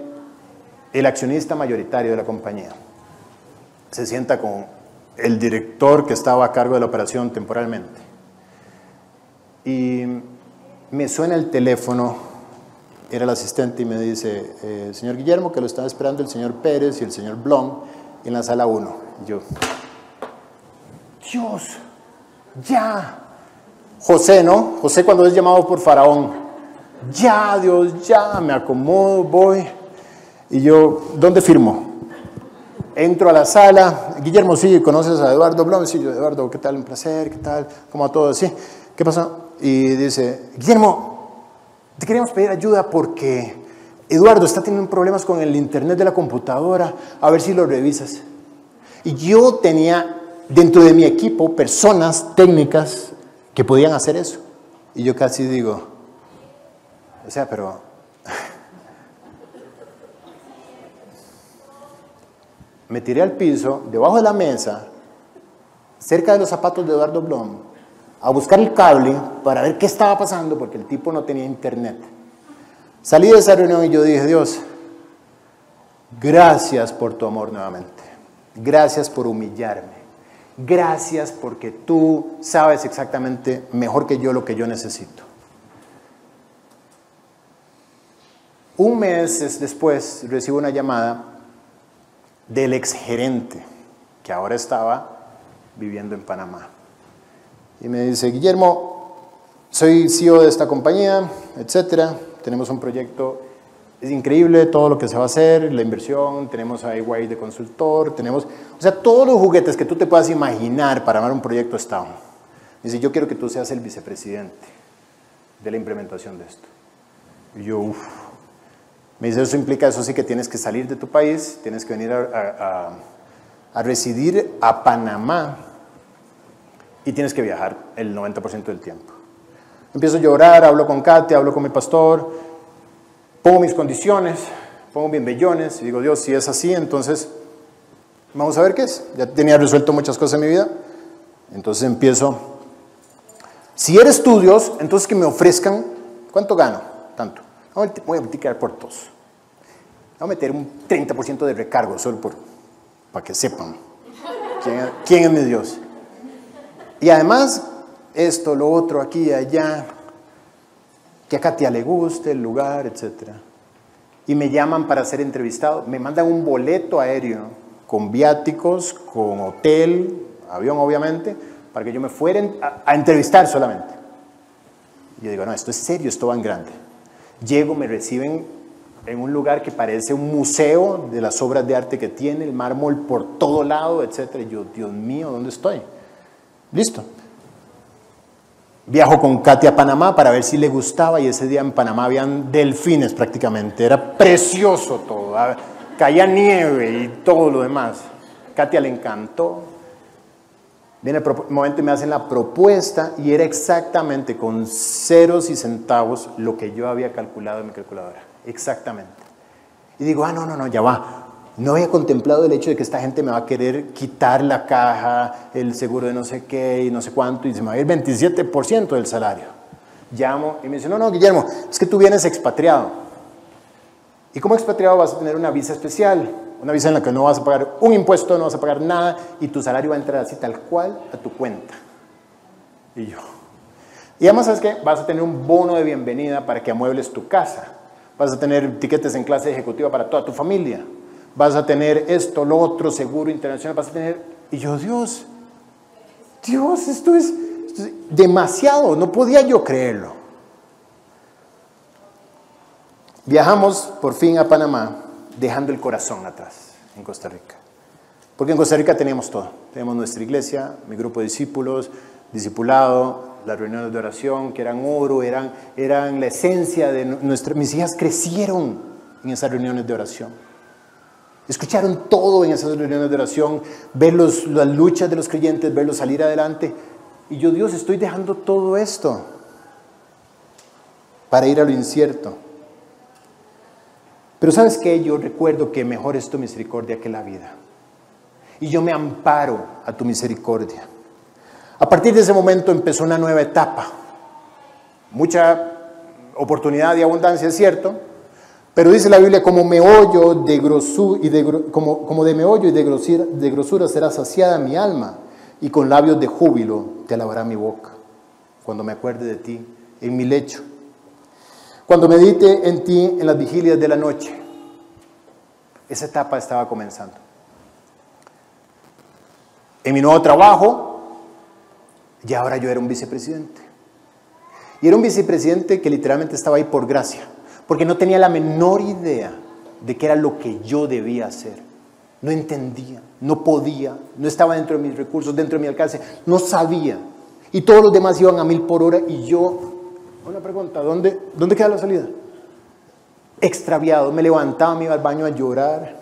el accionista mayoritario de la compañía se sienta con el director que estaba a cargo de la operación temporalmente. Y me suena el teléfono, era el asistente y me dice, eh, señor Guillermo, que lo están esperando el señor Pérez y el señor Blom en la sala 1. Y yo, Dios, ya. José, ¿no? José cuando es llamado por Faraón. Ya, Dios, ya, me acomodo, voy. Y yo, ¿dónde firmo? Entro a la sala, Guillermo, sí, ¿conoces a Eduardo Blom? Sí, yo, Eduardo, ¿qué tal? Un placer, ¿qué tal? ¿Cómo a todos? Sí, ¿qué pasó? Y dice, Guillermo, te queríamos pedir ayuda porque Eduardo está teniendo problemas con el internet de la computadora, a ver si lo revisas. Y yo tenía dentro de mi equipo personas técnicas que podían hacer eso. Y yo casi digo, o sea, pero me tiré al piso, debajo de la mesa, cerca de los zapatos de Eduardo Blom, a buscar el cable para ver qué estaba pasando, porque el tipo no tenía internet. Salí de esa reunión y yo dije, Dios, gracias por tu amor nuevamente. Gracias por humillarme. Gracias porque tú sabes exactamente mejor que yo lo que yo necesito. Un mes después recibo una llamada del exgerente, que ahora estaba viviendo en Panamá. Y me dice, Guillermo, soy CEO de esta compañía, etcétera. Tenemos un proyecto, es increíble todo lo que se va a hacer, la inversión, tenemos a EY de consultor, tenemos, o sea, todos los juguetes que tú te puedas imaginar para armar un proyecto están. Dice, yo quiero que tú seas el vicepresidente de la implementación de esto. Y yo, uff, me dice, eso implica, eso sí que tienes que salir de tu país, tienes que venir a, residir a Panamá y tienes que viajar el 90% del tiempo. Empiezo a llorar, hablo con Katia, hablo con mi pastor, pongo mis condiciones, pongo bien bellones y digo, Dios, si es así, entonces vamos a ver qué es. Ya tenía resuelto muchas cosas en mi vida. Entonces empiezo, si eres estudios, entonces que me ofrezcan, ¿cuánto gano? Tanto. Voy a multiplicar por dos. Voy a meter un 30% de recargo solo por, para que sepan quién, es mi Dios. Y además, esto, lo otro, aquí allá, que a Katia le guste el lugar, etc. Y me llaman para ser entrevistado. Me mandan un boleto aéreo con viáticos, con hotel, avión obviamente, para que yo me fuera a, a entrevistar solamente. Y yo digo, no, esto es serio, esto va en grande. Llego, me reciben en un lugar que parece un museo de las obras de arte que tiene, el mármol por todo lado, etc. Y yo, Dios mío, ¿dónde estoy? Listo. Viajo con Katia a Panamá para ver si le gustaba y ese día en Panamá habían delfines prácticamente. Era precioso todo. Ah, caía nieve y todo lo demás. Katia le encantó. Viene el momento y me hacen la propuesta y era exactamente con ceros y centavos lo que yo había calculado en mi calculadora. Exactamente. Y digo, ah, no, no, no, ya va. No había contemplado el hecho de que esta gente me va a querer quitar la caja, el seguro de no sé qué y no sé cuánto, y se me va a ir 27% del salario. Llamo y me dice, no, no, Guillermo, es que tú vienes expatriado. Y como expatriado vas a tener una visa especial, una visa en la que no vas a pagar un impuesto, no vas a pagar nada y tu salario va a entrar así tal cual a tu cuenta. Y yo. Y además, ¿sabes qué? Vas a tener un bono de bienvenida para que amuebles tu casa. Vas a tener tiquetes en clase ejecutiva para toda tu familia. Vas a tener esto, lo otro, seguro internacional. Vas a tener. Y yo, Dios, Dios, esto es, demasiado. No podía yo creerlo. Viajamos por fin a Panamá dejando el corazón atrás en Costa Rica. Porque en Costa Rica tenemos todo. Tenemos nuestra iglesia, mi grupo de discípulos, discipulado, las reuniones de oración, que eran oro, eran, eran la esencia de nuestras... Mis hijas crecieron en esas reuniones de oración. Escucharon todo en esas reuniones de oración, ver las luchas de los creyentes, verlos salir adelante. Y yo, Dios, estoy dejando todo esto para ir a lo incierto. Pero sabes qué, yo recuerdo que mejor es tu misericordia que la vida. Y yo me amparo a tu misericordia. A partir de ese momento empezó una nueva etapa. Mucha oportunidad y abundancia, es cierto, pero dice la Biblia, como meollo de grosura y de, como, como de meollo y de grosura, de grosura será saciada mi alma, y con labios de júbilo te alabará mi boca, cuando me acuerde de ti en mi lecho cuando medite en ti en las vigilias de la noche. Esa etapa estaba comenzando. En mi nuevo trabajo, ya ahora yo era un vicepresidente. Y era un vicepresidente que literalmente estaba ahí por gracia, porque no tenía la menor idea de qué era lo que yo debía hacer. No entendía, no podía, no estaba dentro de mis recursos, dentro de mi alcance, no sabía. Y todos los demás iban a mil por hora y yo una pregunta, ¿dónde, dónde queda la salida? Extraviado, me levantaba, me iba al baño a llorar.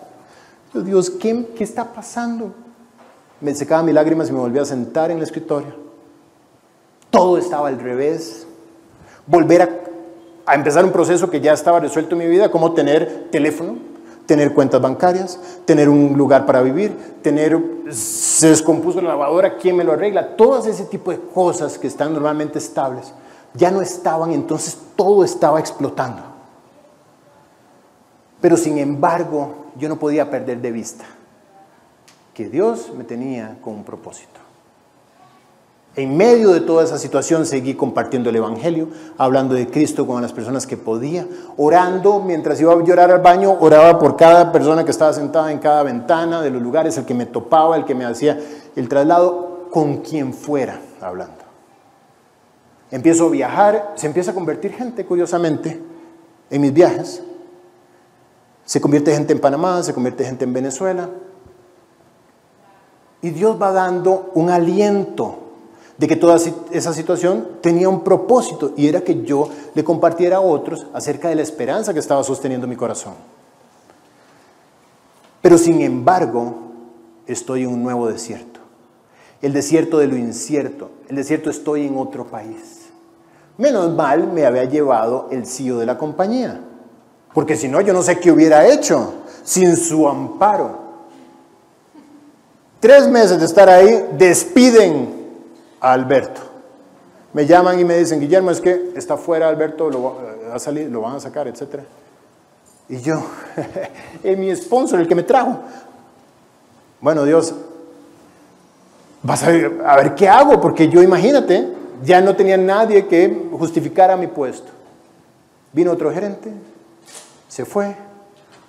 Dios, ¿qué, ¿qué está pasando? Me secaba mis lágrimas y me volvía a sentar en el escritorio. Todo estaba al revés. Volver a, empezar un proceso que ya estaba resuelto en mi vida, como tener teléfono, tener cuentas bancarias, tener un lugar para vivir, tener, se descompuso la lavadora, ¿quién me lo arregla? Todas ese tipo de cosas que están normalmente estables ya no estaban, entonces todo estaba explotando. Pero sin embargo, yo no podía perder de vista que Dios me tenía con un propósito. En medio de toda esa situación seguí compartiendo el Evangelio, hablando de Cristo con las personas que podía, orando mientras iba a llorar al baño, oraba por cada persona que estaba sentada en cada ventana de los lugares, el que me topaba, el que me hacía el traslado, con quien fuera hablando empiezo a viajar, se empieza a convertir gente, curiosamente, en mis viajes. Se convierte gente en Panamá, se convierte gente en Venezuela. Y Dios va dando un aliento de que toda esa situación tenía un propósito y era que yo le compartiera a otros acerca de la esperanza que estaba sosteniendo mi corazón. Pero sin embargo, estoy en un nuevo desierto. El desierto de lo incierto. El desierto estoy en otro país. Menos mal me había llevado el CEO de la compañía, porque si no, yo no sé qué hubiera hecho sin su amparo. Tres meses de estar ahí, despiden Alberto. Me llaman y me dicen, Guillermo, es que está fuera Alberto, lo, va a salir, lo van a sacar, etc. Y yo, es mi sponsor, el que me trajo. Bueno, Dios, vas a ver qué hago, porque yo imagínate, ya no tenía nadie que justificara mi puesto. Vino otro gerente, se fue.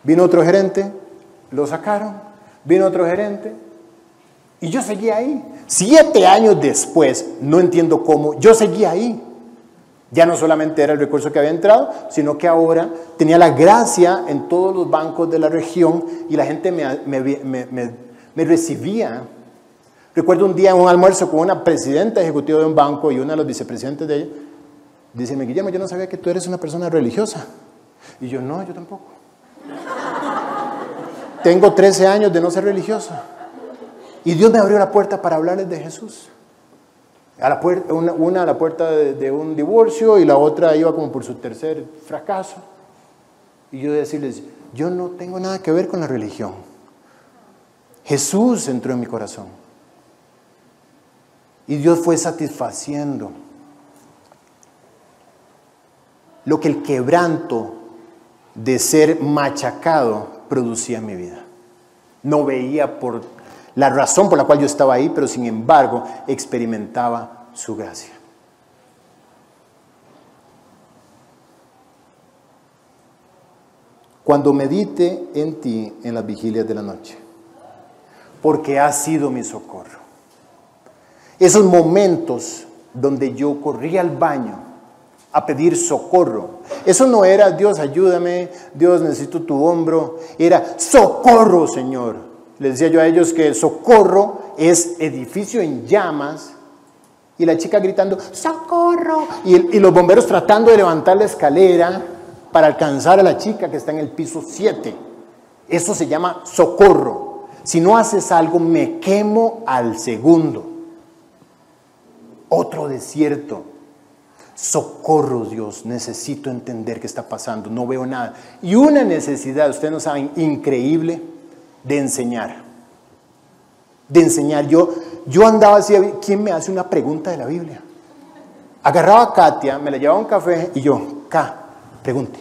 Vino otro gerente, lo sacaron. Vino otro gerente. Y yo seguía ahí. Siete años después, no entiendo cómo, yo seguía ahí. Ya no solamente era el recurso que había entrado, sino que ahora tenía la gracia en todos los bancos de la región y la gente me, me, recibía. Recuerdo un día en un almuerzo con una presidenta ejecutiva de un banco y una de los vicepresidentes de ella, dice, Guillermo, yo no sabía que tú eres una persona religiosa. Y yo, no, yo tampoco. Tengo 13 años de no ser religiosa. Y Dios me abrió la puerta para hablarles de Jesús. Una, a la puerta de, un divorcio y la otra iba como por su tercer fracaso. Y yo decirles, yo no tengo nada que ver con la religión. Jesús entró en mi corazón. Y Dios fue satisfaciendo lo que el quebranto de ser machacado producía en mi vida. No veía por la razón por la cual yo estaba ahí, pero sin embargo experimentaba su gracia. Cuando medite en ti en las vigilias de la noche, porque has sido mi socorro. Esos momentos donde yo corría al baño a pedir socorro. Eso no era Dios ayúdame, Dios necesito tu hombro, era socorro Señor. Les decía yo a ellos que socorro es edificio en llamas y la chica gritando, socorro. Y, los bomberos tratando de levantar la escalera para alcanzar a la chica que está en el piso 7. Eso se llama socorro. Si no haces algo, me quemo al segundo. Otro desierto. Socorro, Dios, necesito entender qué está pasando, no veo nada. Y una necesidad, ustedes no saben, increíble de enseñar. De enseñar. Yo, yo andaba así, ¿quién me hace una pregunta de la Biblia? Agarraba a Katia, me la llevaba a un café y yo, K, pregunte.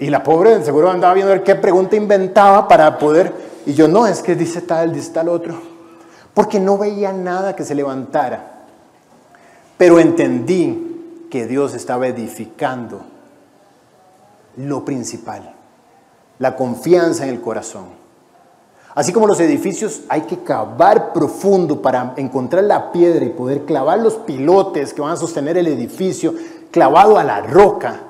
Y la pobre seguro andaba viendo ver qué pregunta inventaba para poder. Y yo, no, es que dice tal, dice tal otro. Porque no veía nada que se levantara. Pero entendí que Dios estaba edificando lo principal la confianza en el corazón. Así como los edificios hay que cavar profundo para encontrar la piedra y poder clavar los pilotes que van a sostener el edificio clavado a la roca.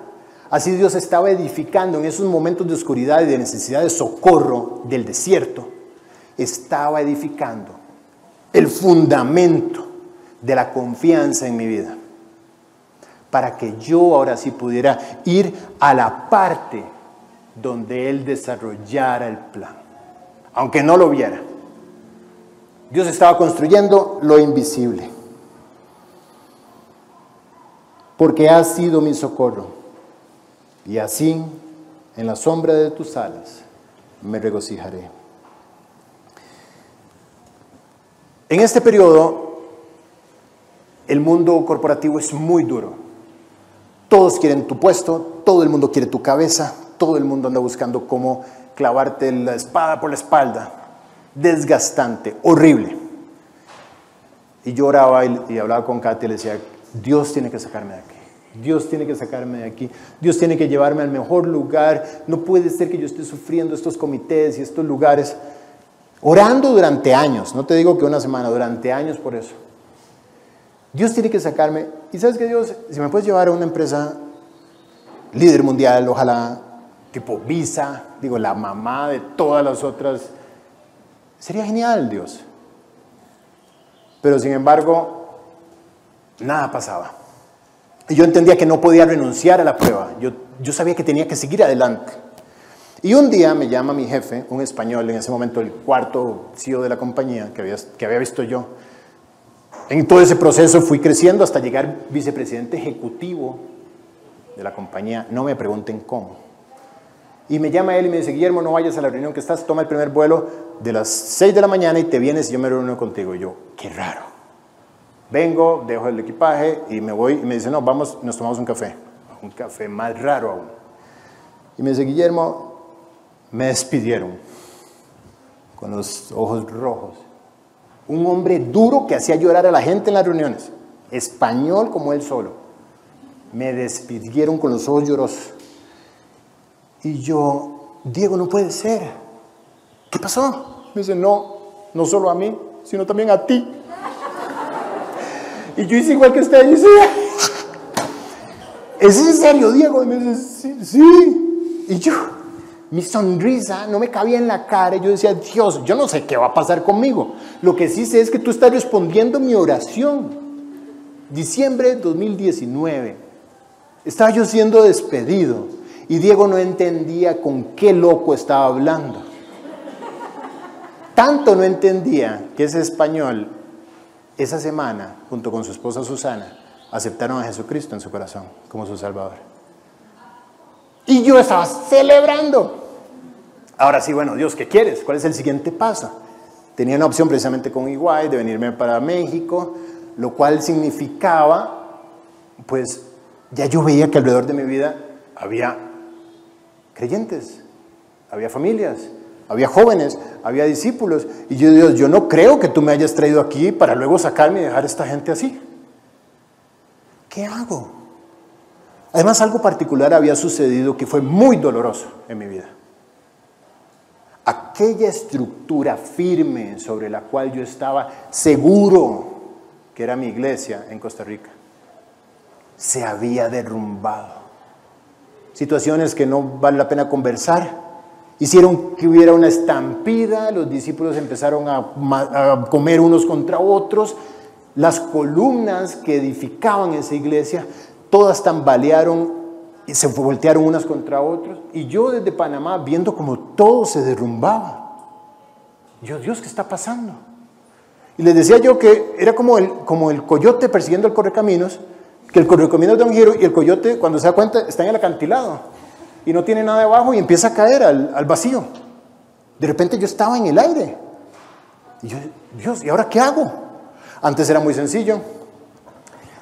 Así Dios estaba edificando en esos momentos de oscuridad y de necesidad de socorro del desierto. Estaba edificando el fundamento de la confianza en mi vida. Para que yo ahora sí pudiera ir a la parte donde Él desarrollara el plan, aunque no lo viera. Dios estaba construyendo lo invisible, porque has sido mi socorro, y así, en la sombra de tus alas, me regocijaré. En este periodo, el mundo corporativo es muy duro. Todos quieren tu puesto, todo el mundo quiere tu cabeza, todo el mundo anda buscando cómo clavarte la espada por la espalda. Desgastante, horrible. Y yo oraba y, hablaba con Katy y le decía, Dios tiene que sacarme de aquí. Dios tiene que sacarme de aquí. Dios tiene que llevarme al mejor lugar. No puede ser que yo esté sufriendo estos comités y estos lugares. Orando durante años, no te digo que una semana, durante años por eso. Dios tiene que sacarme. Y sabes que Dios, si me puedes llevar a una empresa líder mundial, ojalá tipo Visa, digo, la mamá de todas las otras. Sería genial, Dios. Pero sin embargo, nada pasaba. Y yo entendía que no podía renunciar a la prueba. Yo, yo sabía que tenía que seguir adelante. Y un día me llama mi jefe, un español, en ese momento el cuarto CEO de la compañía que había, que había visto yo. En todo ese proceso fui creciendo hasta llegar vicepresidente ejecutivo de la compañía. No me pregunten cómo. Y me llama él y me dice, Guillermo, no vayas a la reunión que estás, toma el primer vuelo de las 6 de la mañana y te vienes y yo me reúno contigo. Y yo, qué raro. Vengo, dejo el equipaje y me voy y me dice, no, vamos, nos tomamos un café. Un café más raro aún. Y me dice, Guillermo, me despidieron con los ojos rojos. Un hombre duro que hacía llorar a la gente en las reuniones, español como él solo. Me despidieron con los ojos llorosos. Y yo, Diego, no puede ser. ¿Qué pasó? Me dice, no, no solo a mí, sino también a ti. Y yo hice igual que usted, y ¿es en serio, Diego? Y me dice, sí, sí. Y yo, mi sonrisa no me cabía en la cara. Y yo decía, Dios, yo no sé qué va a pasar conmigo. Lo que sí sé es que tú estás respondiendo mi oración. Diciembre de 2019. Estaba yo siendo despedido. Y Diego no entendía con qué loco estaba hablando. Tanto no entendía que ese español, esa semana, junto con su esposa Susana, aceptaron a Jesucristo en su corazón como su Salvador. Y yo estaba celebrando. Ahora sí, bueno, Dios, ¿qué quieres? ¿Cuál es el siguiente paso? Tenía una opción precisamente con Iguay de venirme para México, lo cual significaba, pues ya yo veía que alrededor de mi vida había creyentes, había familias, había jóvenes, había discípulos. Y yo, Dios, yo no creo que tú me hayas traído aquí para luego sacarme y dejar a esta gente así. ¿Qué hago? Además, algo particular había sucedido que fue muy doloroso en mi vida. Aquella estructura firme sobre la cual yo estaba seguro que era mi iglesia en Costa Rica, se había derrumbado. Situaciones que no vale la pena conversar, hicieron que hubiera una estampida, los discípulos empezaron a, comer unos contra otros, las columnas que edificaban esa iglesia, todas tambalearon y se voltearon unas contra otras, y yo desde Panamá viendo como todo se derrumbaba. Yo, Dios, ¿qué está pasando? Y les decía yo que era como el coyote persiguiendo el correcaminos, que el correcaminos da un giro y el coyote, cuando se da cuenta, está en el acantilado y no tiene nada debajo y empieza a caer al, al vacío. De repente yo estaba en el aire. Y yo, Dios, ¿y ahora qué hago? Antes era muy sencillo.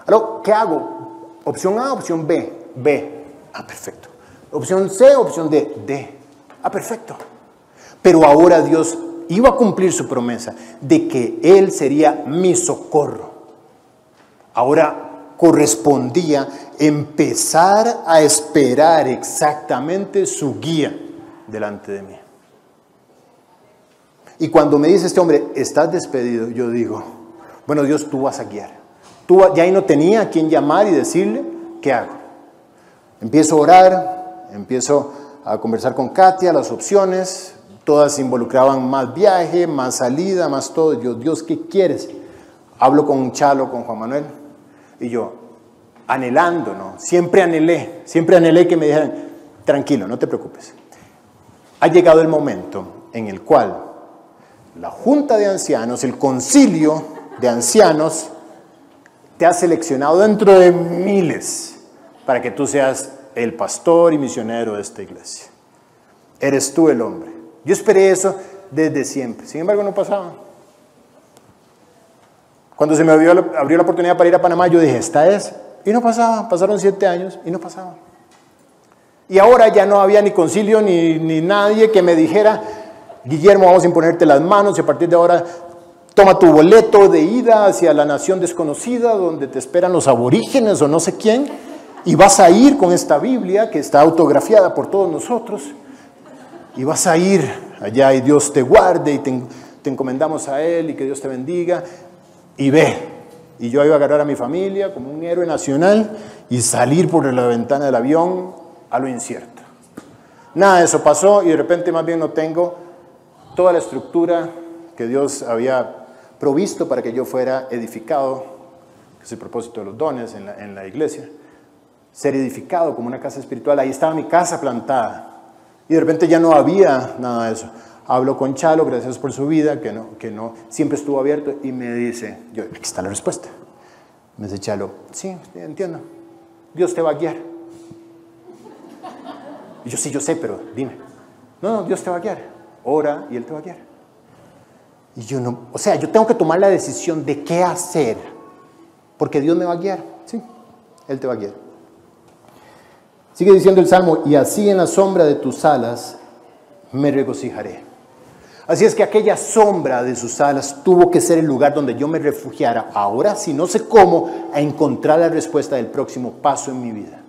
Ahora, ¿qué hago? Opción A, opción B. B. Ah, perfecto. Opción C, opción D. D. Ah, perfecto. Pero ahora Dios iba a cumplir su promesa de que Él sería mi socorro. Ahora correspondía empezar a esperar exactamente su guía delante de mí. Y cuando me dice este hombre, estás despedido, yo digo, bueno Dios, tú vas a guiar. Tú, ya ahí no tenía a quien llamar y decirle, ¿qué hago? Empiezo a orar, empiezo a conversar con Katia, las opciones, todas involucraban más viaje, más salida, más todo. Yo, Dios, ¿qué quieres? Hablo con Chalo, con Juan Manuel, y yo, anhelando, ¿no? Siempre anhelé, siempre anhelé que me dijeran, tranquilo, no te preocupes. Ha llegado el momento en el cual la Junta de Ancianos, el concilio de ancianos, te ha seleccionado dentro de miles para que tú seas el pastor y misionero de esta iglesia. Eres tú el hombre. Yo esperé eso desde siempre. Sin embargo, no pasaba. Cuando se me abrió abrió la oportunidad para ir a Panamá, yo dije, esta es. Y no pasaba. Pasaron siete años y no pasaba. Y ahora ya no había ni concilio ni, ni nadie que me dijera, Guillermo, vamos a imponerte las manos y a partir de ahora toma tu boleto de ida hacia la nación desconocida donde te esperan los aborígenes o no sé quién y vas a ir con esta Biblia que está autografiada por todos nosotros y vas a ir allá y Dios te guarde y te encomendamos a Él y que Dios te bendiga y ve. Y yo iba a agarrar a mi familia como un héroe nacional y salir por la ventana del avión a lo incierto. Nada de eso pasó y de repente más bien no tengo toda la estructura que Dios había provisto para que yo fuera edificado, que es el propósito de los dones en la, en la iglesia, ser edificado como una casa espiritual. Ahí estaba mi casa plantada y de repente ya no había nada de eso. Hablo con Chalo, gracias por su vida, que no, que no, siempre estuvo abierto y me dice, yo, aquí está la respuesta. Me dice Chalo, sí, entiendo, Dios te va a guiar. Yo sí, yo sé, pero dime. No, no, Dios te va a guiar. Ora y Él te va a guiar. Y yo no, o sea, yo tengo que tomar la decisión de qué hacer, porque Dios me va a guiar. Sí, Él te va a guiar. Sigue diciendo el Salmo, y así en la sombra de tus alas me regocijaré. Así es que aquella sombra de sus alas tuvo que ser el lugar donde yo me refugiara, ahora si no sé cómo, a encontrar la respuesta del próximo paso en mi vida.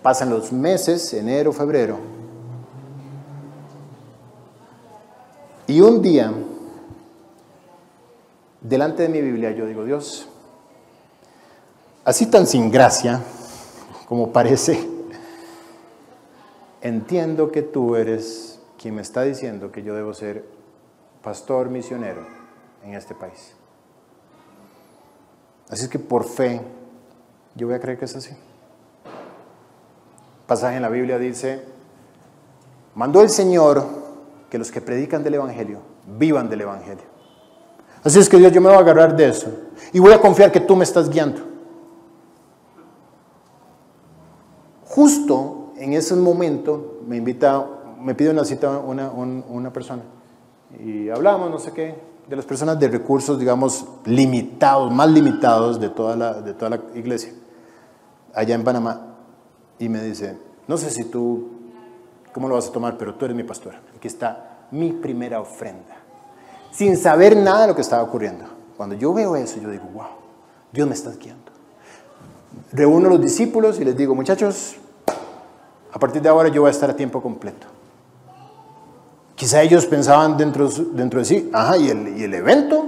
Pasan los meses, enero, febrero, y un día, delante de mi Biblia, yo digo, Dios, así tan sin gracia, como parece. Entiendo que tú eres quien me está diciendo que yo debo ser pastor misionero en este país. Así es que por fe, yo voy a creer que es así. pasaje en la Biblia dice, mandó el Señor que los que predican del Evangelio vivan del Evangelio. Así es que Dios, yo me voy a agarrar de eso y voy a confiar que tú me estás guiando. Justo en ese momento me invita, me pide una cita una, una persona y hablamos, no sé qué, de las personas de recursos, digamos, limitados, más limitados de toda la, de toda la iglesia, allá en Panamá, y me dice, no sé si tú, cómo lo vas a tomar, pero tú eres mi pastor. Aquí está mi primera ofrenda, sin saber nada de lo que estaba ocurriendo. Cuando yo veo eso, yo digo, wow, Dios me está guiando. Reúno a los discípulos y les digo, muchachos, a partir de ahora yo voy a estar a tiempo completo. Quizá ellos pensaban dentro, dentro de sí, ajá, ¿y el, evento?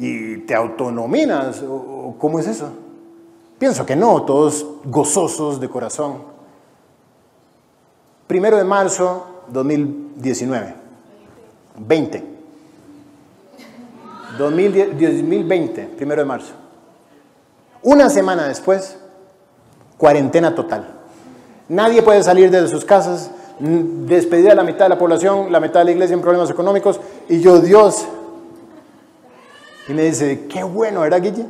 ¿Y te autonominas? ¿O, ¿Cómo es eso? Pienso que no, todos gozosos de corazón. Primero de marzo 2019, 20. 2020, primero de marzo. Una semana después, cuarentena total. Nadie puede salir de sus casas, despedida la mitad de la población, la mitad de la iglesia en problemas económicos, y yo, Dios. Y me dice, qué bueno, ¿verdad, Guille?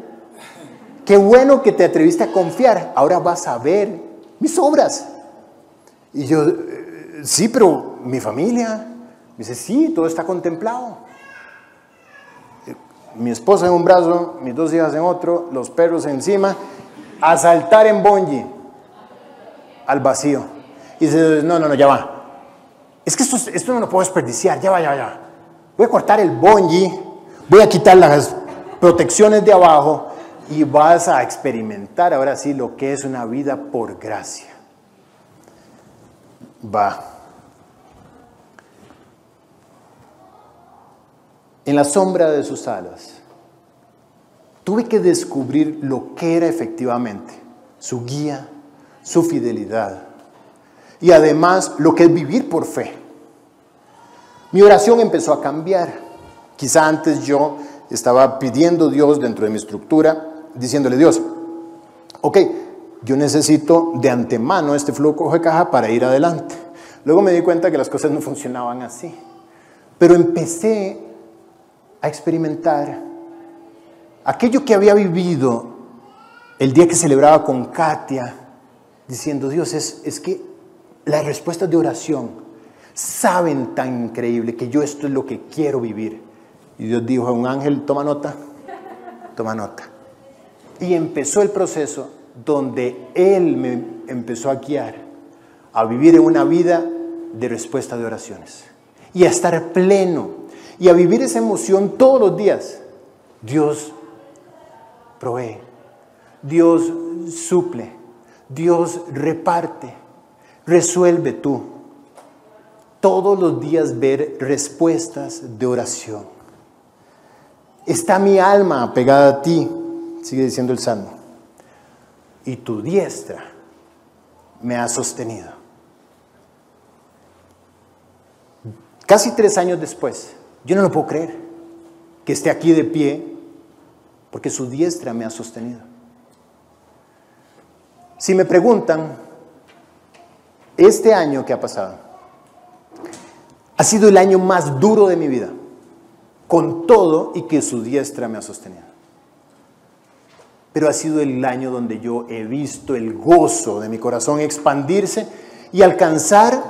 Qué bueno que te atreviste a confiar, ahora vas a ver mis obras. Y yo, eh, sí, pero mi familia. Me dice, sí, todo está contemplado. Mi esposa en un brazo, mis dos hijas en otro, los perros encima, a saltar en bonji al vacío. Y dice, no, no, no, ya va. Es que esto, esto no lo puedo desperdiciar, ya va, ya va, ya Voy a cortar el bonji, voy a quitar las protecciones de abajo y vas a experimentar ahora sí lo que es una vida por gracia. Va. En la sombra de sus alas, tuve que descubrir lo que era efectivamente su guía, su fidelidad, y además lo que es vivir por fe. Mi oración empezó a cambiar. Quizá antes yo estaba pidiendo a Dios dentro de mi estructura, diciéndole Dios, ok, yo necesito de antemano este flujo de caja para ir adelante. Luego me di cuenta que las cosas no funcionaban así. Pero empecé a experimentar aquello que había vivido el día que celebraba con Katia, diciendo, Dios, es, es que las respuestas de oración saben tan increíble que yo esto es lo que quiero vivir. Y Dios dijo a un ángel, toma nota, toma nota. Y empezó el proceso donde Él me empezó a guiar a vivir en una vida de respuesta de oraciones y a estar pleno y a vivir esa emoción todos los días. Dios provee, Dios suple, Dios reparte. Resuelve tú todos los días ver respuestas de oración. Está mi alma pegada a ti, sigue diciendo el Salmo, y tu diestra me ha sostenido. Casi tres años después, yo no lo puedo creer que esté aquí de pie porque su diestra me ha sostenido. Si me preguntan, este año que ha pasado ha sido el año más duro de mi vida, con todo y que su diestra me ha sostenido. Pero ha sido el año donde yo he visto el gozo de mi corazón expandirse y alcanzar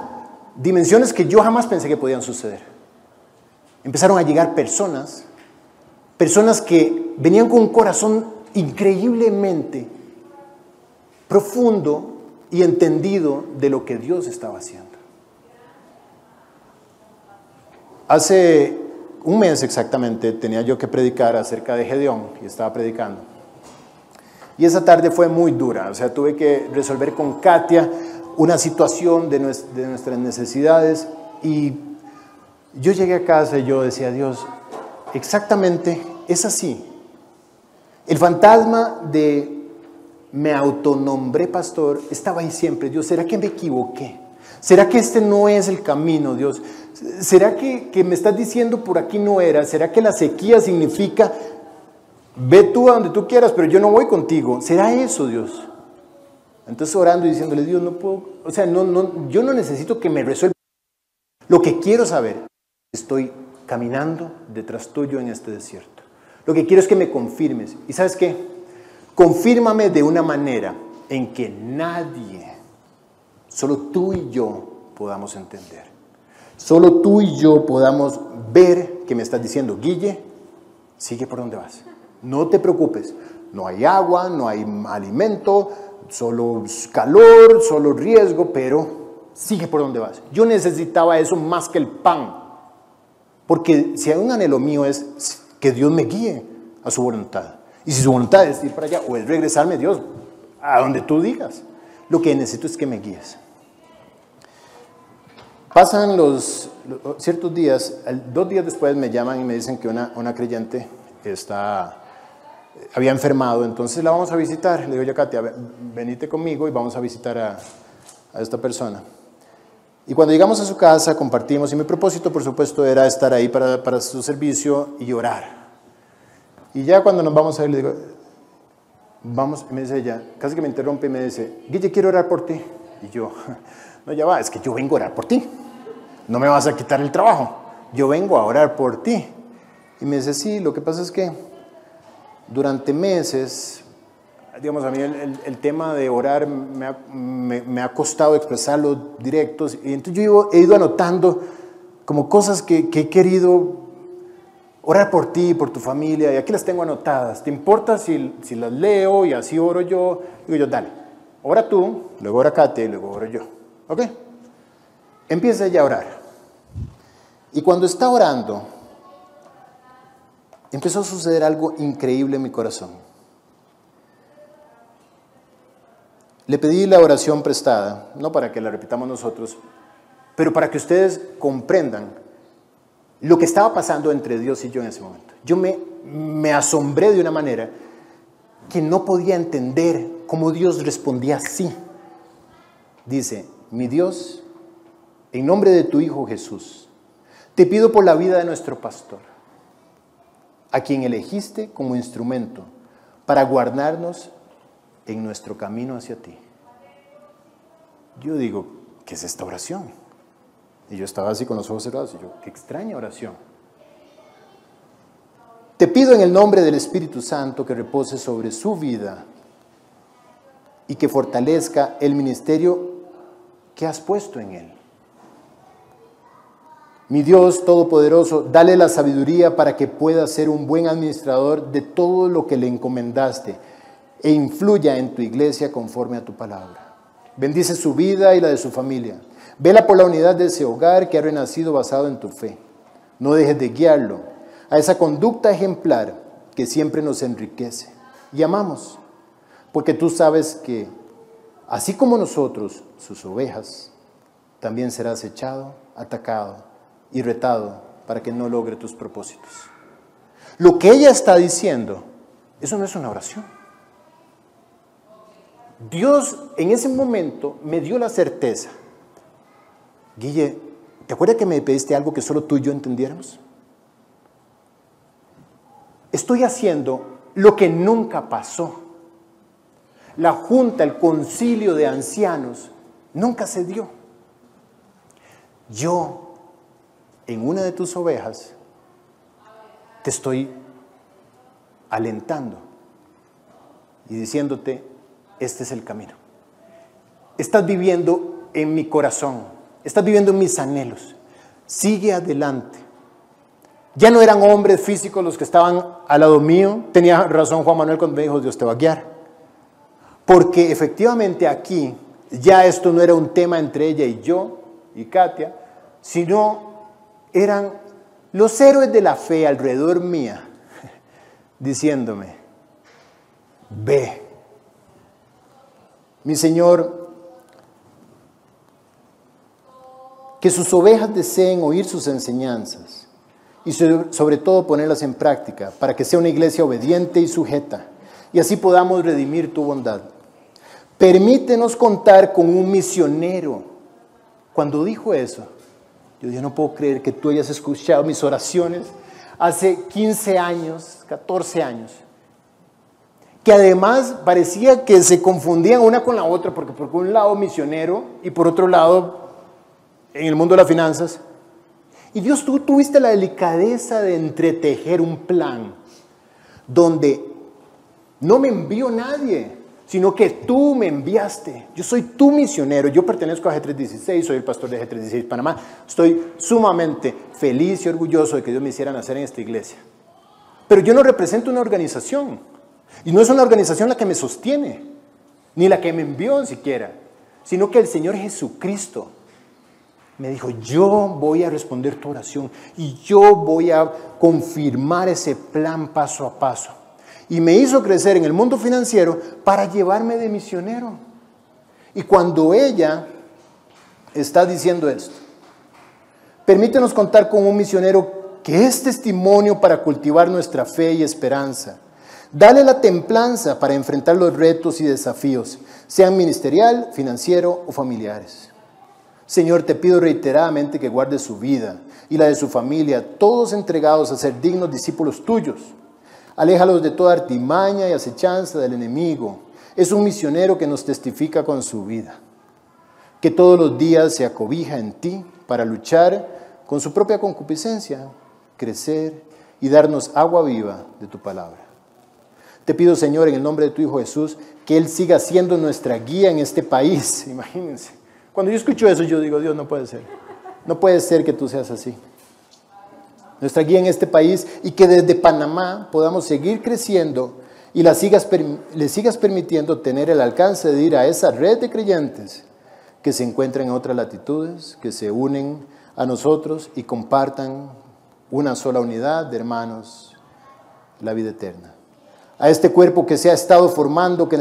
dimensiones que yo jamás pensé que podían suceder. Empezaron a llegar personas, personas que venían con un corazón increíblemente profundo y entendido de lo que Dios estaba haciendo. Hace un mes exactamente tenía yo que predicar acerca de Gedeón y estaba predicando. Y esa tarde fue muy dura, o sea, tuve que resolver con Katia una situación de, de nuestras necesidades y yo llegué a casa y yo decía, Dios, exactamente es así. El fantasma de me autonombré pastor, estaba ahí siempre, Dios, ¿será que me equivoqué? ¿Será que este no es el camino, Dios? ¿Será que, que me estás diciendo por aquí no era? ¿Será que la sequía significa, ve tú a donde tú quieras, pero yo no voy contigo? ¿Será eso, Dios? Entonces orando y diciéndole, Dios, no puedo, o sea, no, no, yo no necesito que me resuelva. Lo que quiero saber, estoy caminando detrás tuyo en este desierto. Lo que quiero es que me confirmes. ¿Y sabes qué? Confírmame de una manera en que nadie, solo tú y yo podamos entender. Solo tú y yo podamos ver que me estás diciendo, Guille, sigue por donde vas. No te preocupes. No hay agua, no hay alimento, solo calor, solo riesgo, pero sigue por donde vas. Yo necesitaba eso más que el pan. Porque si hay un anhelo mío es que Dios me guíe a su voluntad. Y si su voluntad es ir para allá o es regresarme, Dios, a donde tú digas. Lo que necesito es que me guíes. Pasan los, ciertos días, dos días después me llaman y me dicen que una, una creyente está había enfermado, entonces la vamos a visitar. Le digo yo, Katia, venite conmigo y vamos a visitar a, esta persona. Y cuando llegamos a su casa, compartimos, y mi propósito, por supuesto, era estar ahí para, para su servicio y orar. Y ya cuando nos vamos a ir, le digo, vamos, y me dice ella, casi que me interrumpe y me dice, Guille, quiero orar por ti. Y yo, no, ya va, es que yo vengo a orar por ti. No me vas a quitar el trabajo. Yo vengo a orar por ti. Y me dice, sí, lo que pasa es que durante meses, digamos, a mí el, tema de orar me ha, costado expresarlo directos, y entonces yo he ido anotando como cosas que, he querido orar por ti, por tu familia, y aquí las tengo anotadas. ¿Te importa si, si las leo y así oro yo? Digo yo, dale, ora tú, luego ora Katia y luego oro yo. ¿Ok? Empieza ella a orar. Y cuando está orando, empezó a suceder algo increíble en mi corazón. Le pedí la oración prestada, no para que la repitamos nosotros, pero para que ustedes comprendan lo que estaba pasando entre Dios y yo en ese momento. Yo me, asombré de una manera que no podía entender cómo Dios respondía así. Dice, mi Dios, en nombre de tu Hijo Jesús, te pido por la vida de nuestro pastor a quien elegiste como instrumento para guardarnos en nuestro camino hacia ti. Yo digo, ¿qué es esta oración? Y yo estaba así con los ojos cerrados y yo, qué extraña oración. Te pido en el nombre del Espíritu Santo que repose sobre su vida y que fortalezca el ministerio que has puesto en él. Mi Dios Todopoderoso, dale la sabiduría para que pueda ser un buen administrador de todo lo que le encomendaste e influya en tu iglesia conforme a tu palabra. Bendice su vida y la de su familia. Vela por la unidad de ese hogar que ha renacido basado en tu fe. No dejes de guiarlo a esa conducta ejemplar que siempre nos enriquece y amamos, porque tú sabes que, así como nosotros, sus ovejas, también serás echado, atacado y retado para que no logre tus propósitos. Lo que ella está diciendo, eso no es una oración. Dios en ese momento me dio la certeza. Guille, ¿te acuerdas que me pediste algo que solo tú y yo entendiéramos? Estoy haciendo lo que nunca pasó. La junta, el concilio de ancianos, nunca se dio. Yo en una de tus ovejas, te estoy alentando y diciéndote, este es el camino. Estás viviendo en mi corazón, estás viviendo en mis anhelos. Sigue adelante. Ya no eran hombres físicos los que estaban al lado mío. Tenía razón Juan Manuel cuando me dijo, Dios te va a guiar. Porque efectivamente aquí ya esto no era un tema entre ella y yo y Katia, sino eran los héroes de la fe alrededor mía, diciéndome, ve, mi Señor, que sus ovejas deseen oír sus enseñanzas y sobre todo ponerlas en práctica para que sea una iglesia obediente y sujeta y así podamos redimir tu bondad. permítenos contar con un misionero. Cuando dijo eso, yo dije, no puedo creer que tú hayas escuchado mis oraciones hace 15 años, 14 años, que además parecía que se confundían una con la otra, porque por un lado misionero y por otro lado en el mundo de las finanzas. Y Dios, tú tuviste la delicadeza de entretejer un plan donde no me envió nadie, sino que tú me enviaste. Yo soy tu misionero, yo pertenezco a G316, soy el pastor de G316 Panamá. Estoy sumamente feliz y orgulloso de que Dios me hiciera nacer en esta iglesia. Pero yo no represento una organización. Y no es una organización la que me sostiene, ni la que me envió siquiera, sino que el Señor Jesucristo me dijo, yo voy a responder tu oración y yo voy a confirmar ese plan paso a paso. Y me hizo crecer en el mundo financiero para llevarme de misionero. Y cuando ella está diciendo esto, permítenos contar con un misionero que es testimonio para cultivar nuestra fe y esperanza. Dale la templanza para enfrentar los retos y desafíos, sean ministerial, financiero o familiares. Señor, te pido reiteradamente que guardes su vida y la de su familia, todos entregados a ser dignos discípulos tuyos. Aléjalos de toda artimaña y acechanza del enemigo. Es un misionero que nos testifica con su vida. Que todos los días se acobija en ti para luchar con su propia concupiscencia, crecer y darnos agua viva de tu palabra. Te pido, Señor, en el nombre de tu Hijo Jesús, que Él siga siendo nuestra guía en este país. Imagínense cuando yo escucho eso, yo digo, Dios, no puede ser. No puede ser que tú seas así. Nuestra guía en este país y que desde Panamá podamos seguir creciendo y la sigas, le sigas permitiendo tener el alcance de ir a esa red de creyentes que se encuentran en otras latitudes, que se unen a nosotros y compartan una sola unidad de hermanos, la vida eterna. A este cuerpo que se ha estado formando, que,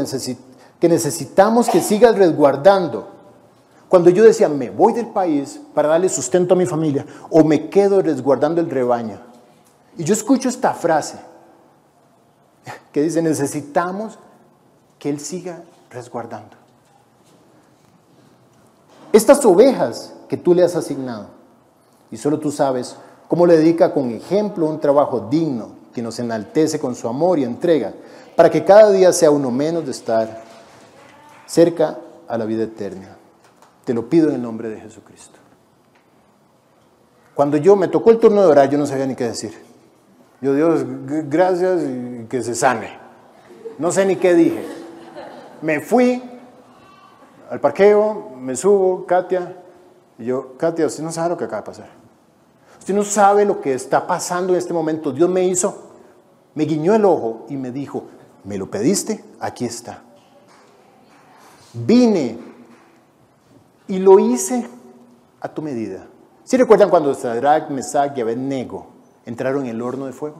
que necesitamos que sigas resguardando cuando yo decía, me voy del país para darle sustento a mi familia o me quedo resguardando el rebaño. Y yo escucho esta frase que dice, necesitamos que Él siga resguardando. Estas ovejas que tú le has asignado, y solo tú sabes cómo le dedica con ejemplo un trabajo digno que nos enaltece con su amor y entrega, para que cada día sea uno menos de estar cerca a la vida eterna. Te lo pido en el nombre de Jesucristo. Cuando yo me tocó el turno de orar, yo no sabía ni qué decir. Yo, Dios, gracias y que se sane. No sé ni qué dije. Me fui al parqueo, me subo, Katia, y yo, Katia, usted no sabe lo que acaba de pasar. Usted no sabe lo que está pasando en este momento. Dios me hizo, me guiñó el ojo y me dijo, ¿me lo pediste? Aquí está. Vine y lo hice a tu medida. ¿Sí recuerdan cuando Sadrach, Mesach y Abednego entraron en el horno de fuego?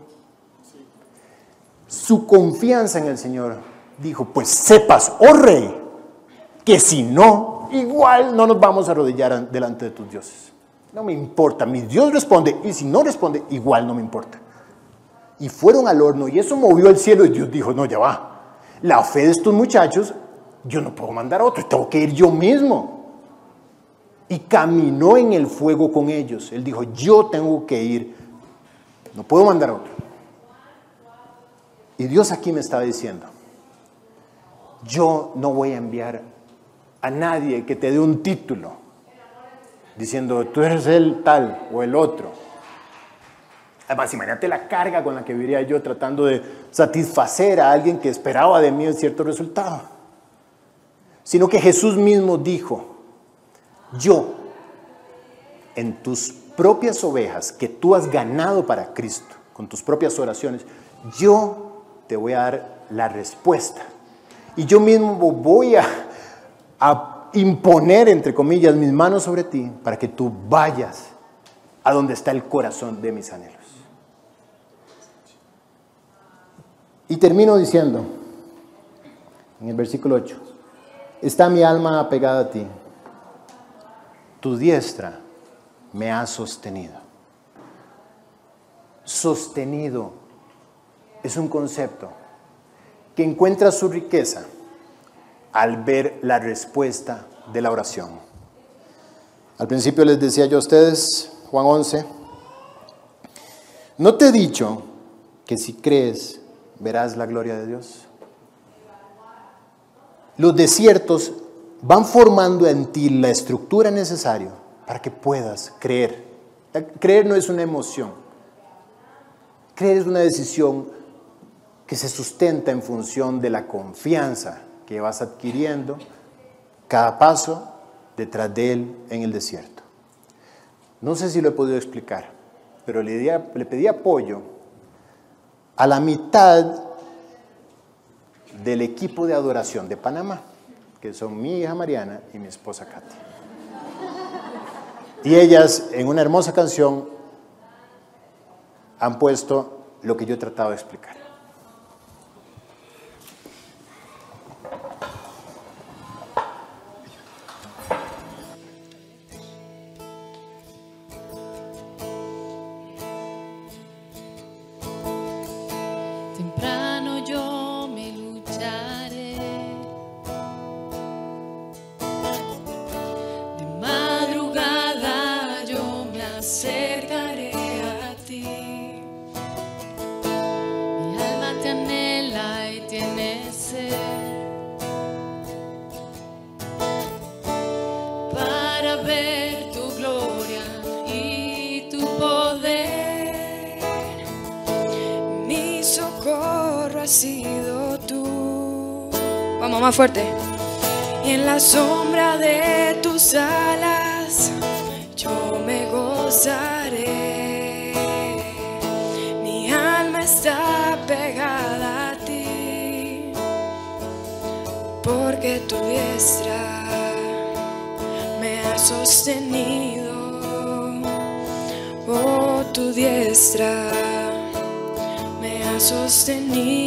Su confianza en el Señor dijo, pues sepas, oh rey, que si no, igual no nos vamos a arrodillar delante de tus dioses. No me importa, mi Dios responde y si no responde, igual no me importa. Y fueron al horno y eso movió el cielo y Dios dijo, no, ya va. La fe de estos muchachos, yo no puedo mandar a otro, tengo que ir yo mismo y caminó en el fuego con ellos. Él dijo, yo tengo que ir, no puedo mandar otro. Y Dios aquí me estaba diciendo, yo no voy a enviar a nadie que te dé un título diciendo, tú eres el tal o el otro. Además, imagínate la carga con la que viviría yo tratando de satisfacer a alguien que esperaba de mí un cierto resultado. Sino que Jesús mismo dijo, yo, en tus propias ovejas que tú has ganado para Cristo, con tus propias oraciones, yo te voy a dar la respuesta. Y yo mismo voy a, imponer, entre comillas, mis manos sobre ti para que tú vayas a donde está el corazón de mis anhelos. Y termino diciendo, en el versículo 8, está mi alma apegada a ti tu diestra me ha sostenido. Sostenido es un concepto que encuentra su riqueza al ver la respuesta de la oración. Al principio les decía yo a ustedes, Juan 11, ¿no te he dicho que si crees verás la gloria de Dios? Los desiertos van formando en ti la estructura necesaria para que puedas creer. Creer no es una emoción. Creer es una decisión que se sustenta en función de la confianza que vas adquiriendo cada paso detrás de él en el desierto. No sé si lo he podido explicar, pero le, le pedí apoyo a la mitad del equipo de adoración de Panamá, que son mi hija Mariana y mi esposa Katy. Y ellas, en una hermosa canción, han puesto lo que yo he tratado de explicar. Y en la sombra de tus alas yo me gozaré. Mi alma está pegada a ti, porque tu diestra me ha sostenido. Oh, tu diestra me ha sostenido.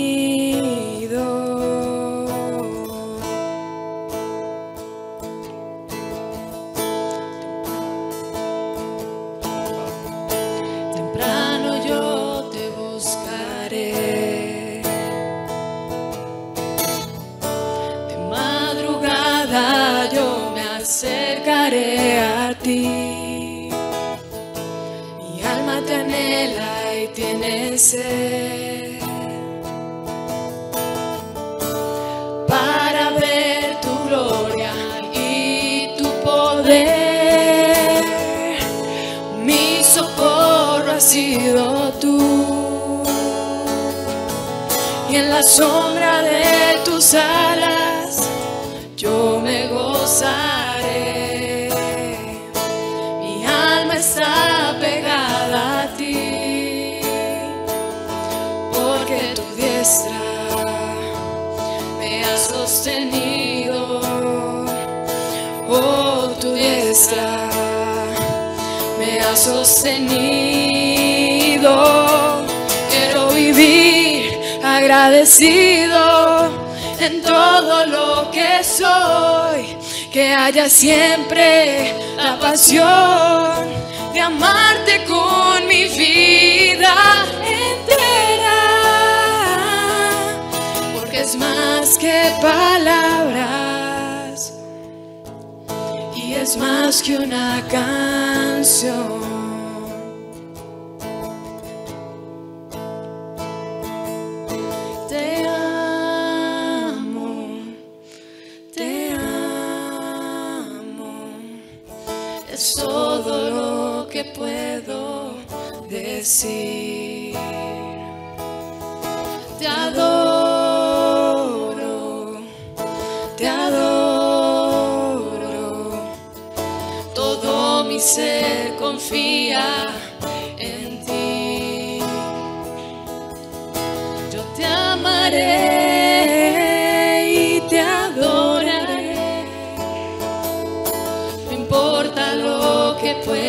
Haya siempre la pasión de amarte con mi vida es más que palabras y es más que una canción. Confía en ti. Yo te amaré y te adoraré. No importa lo que pueda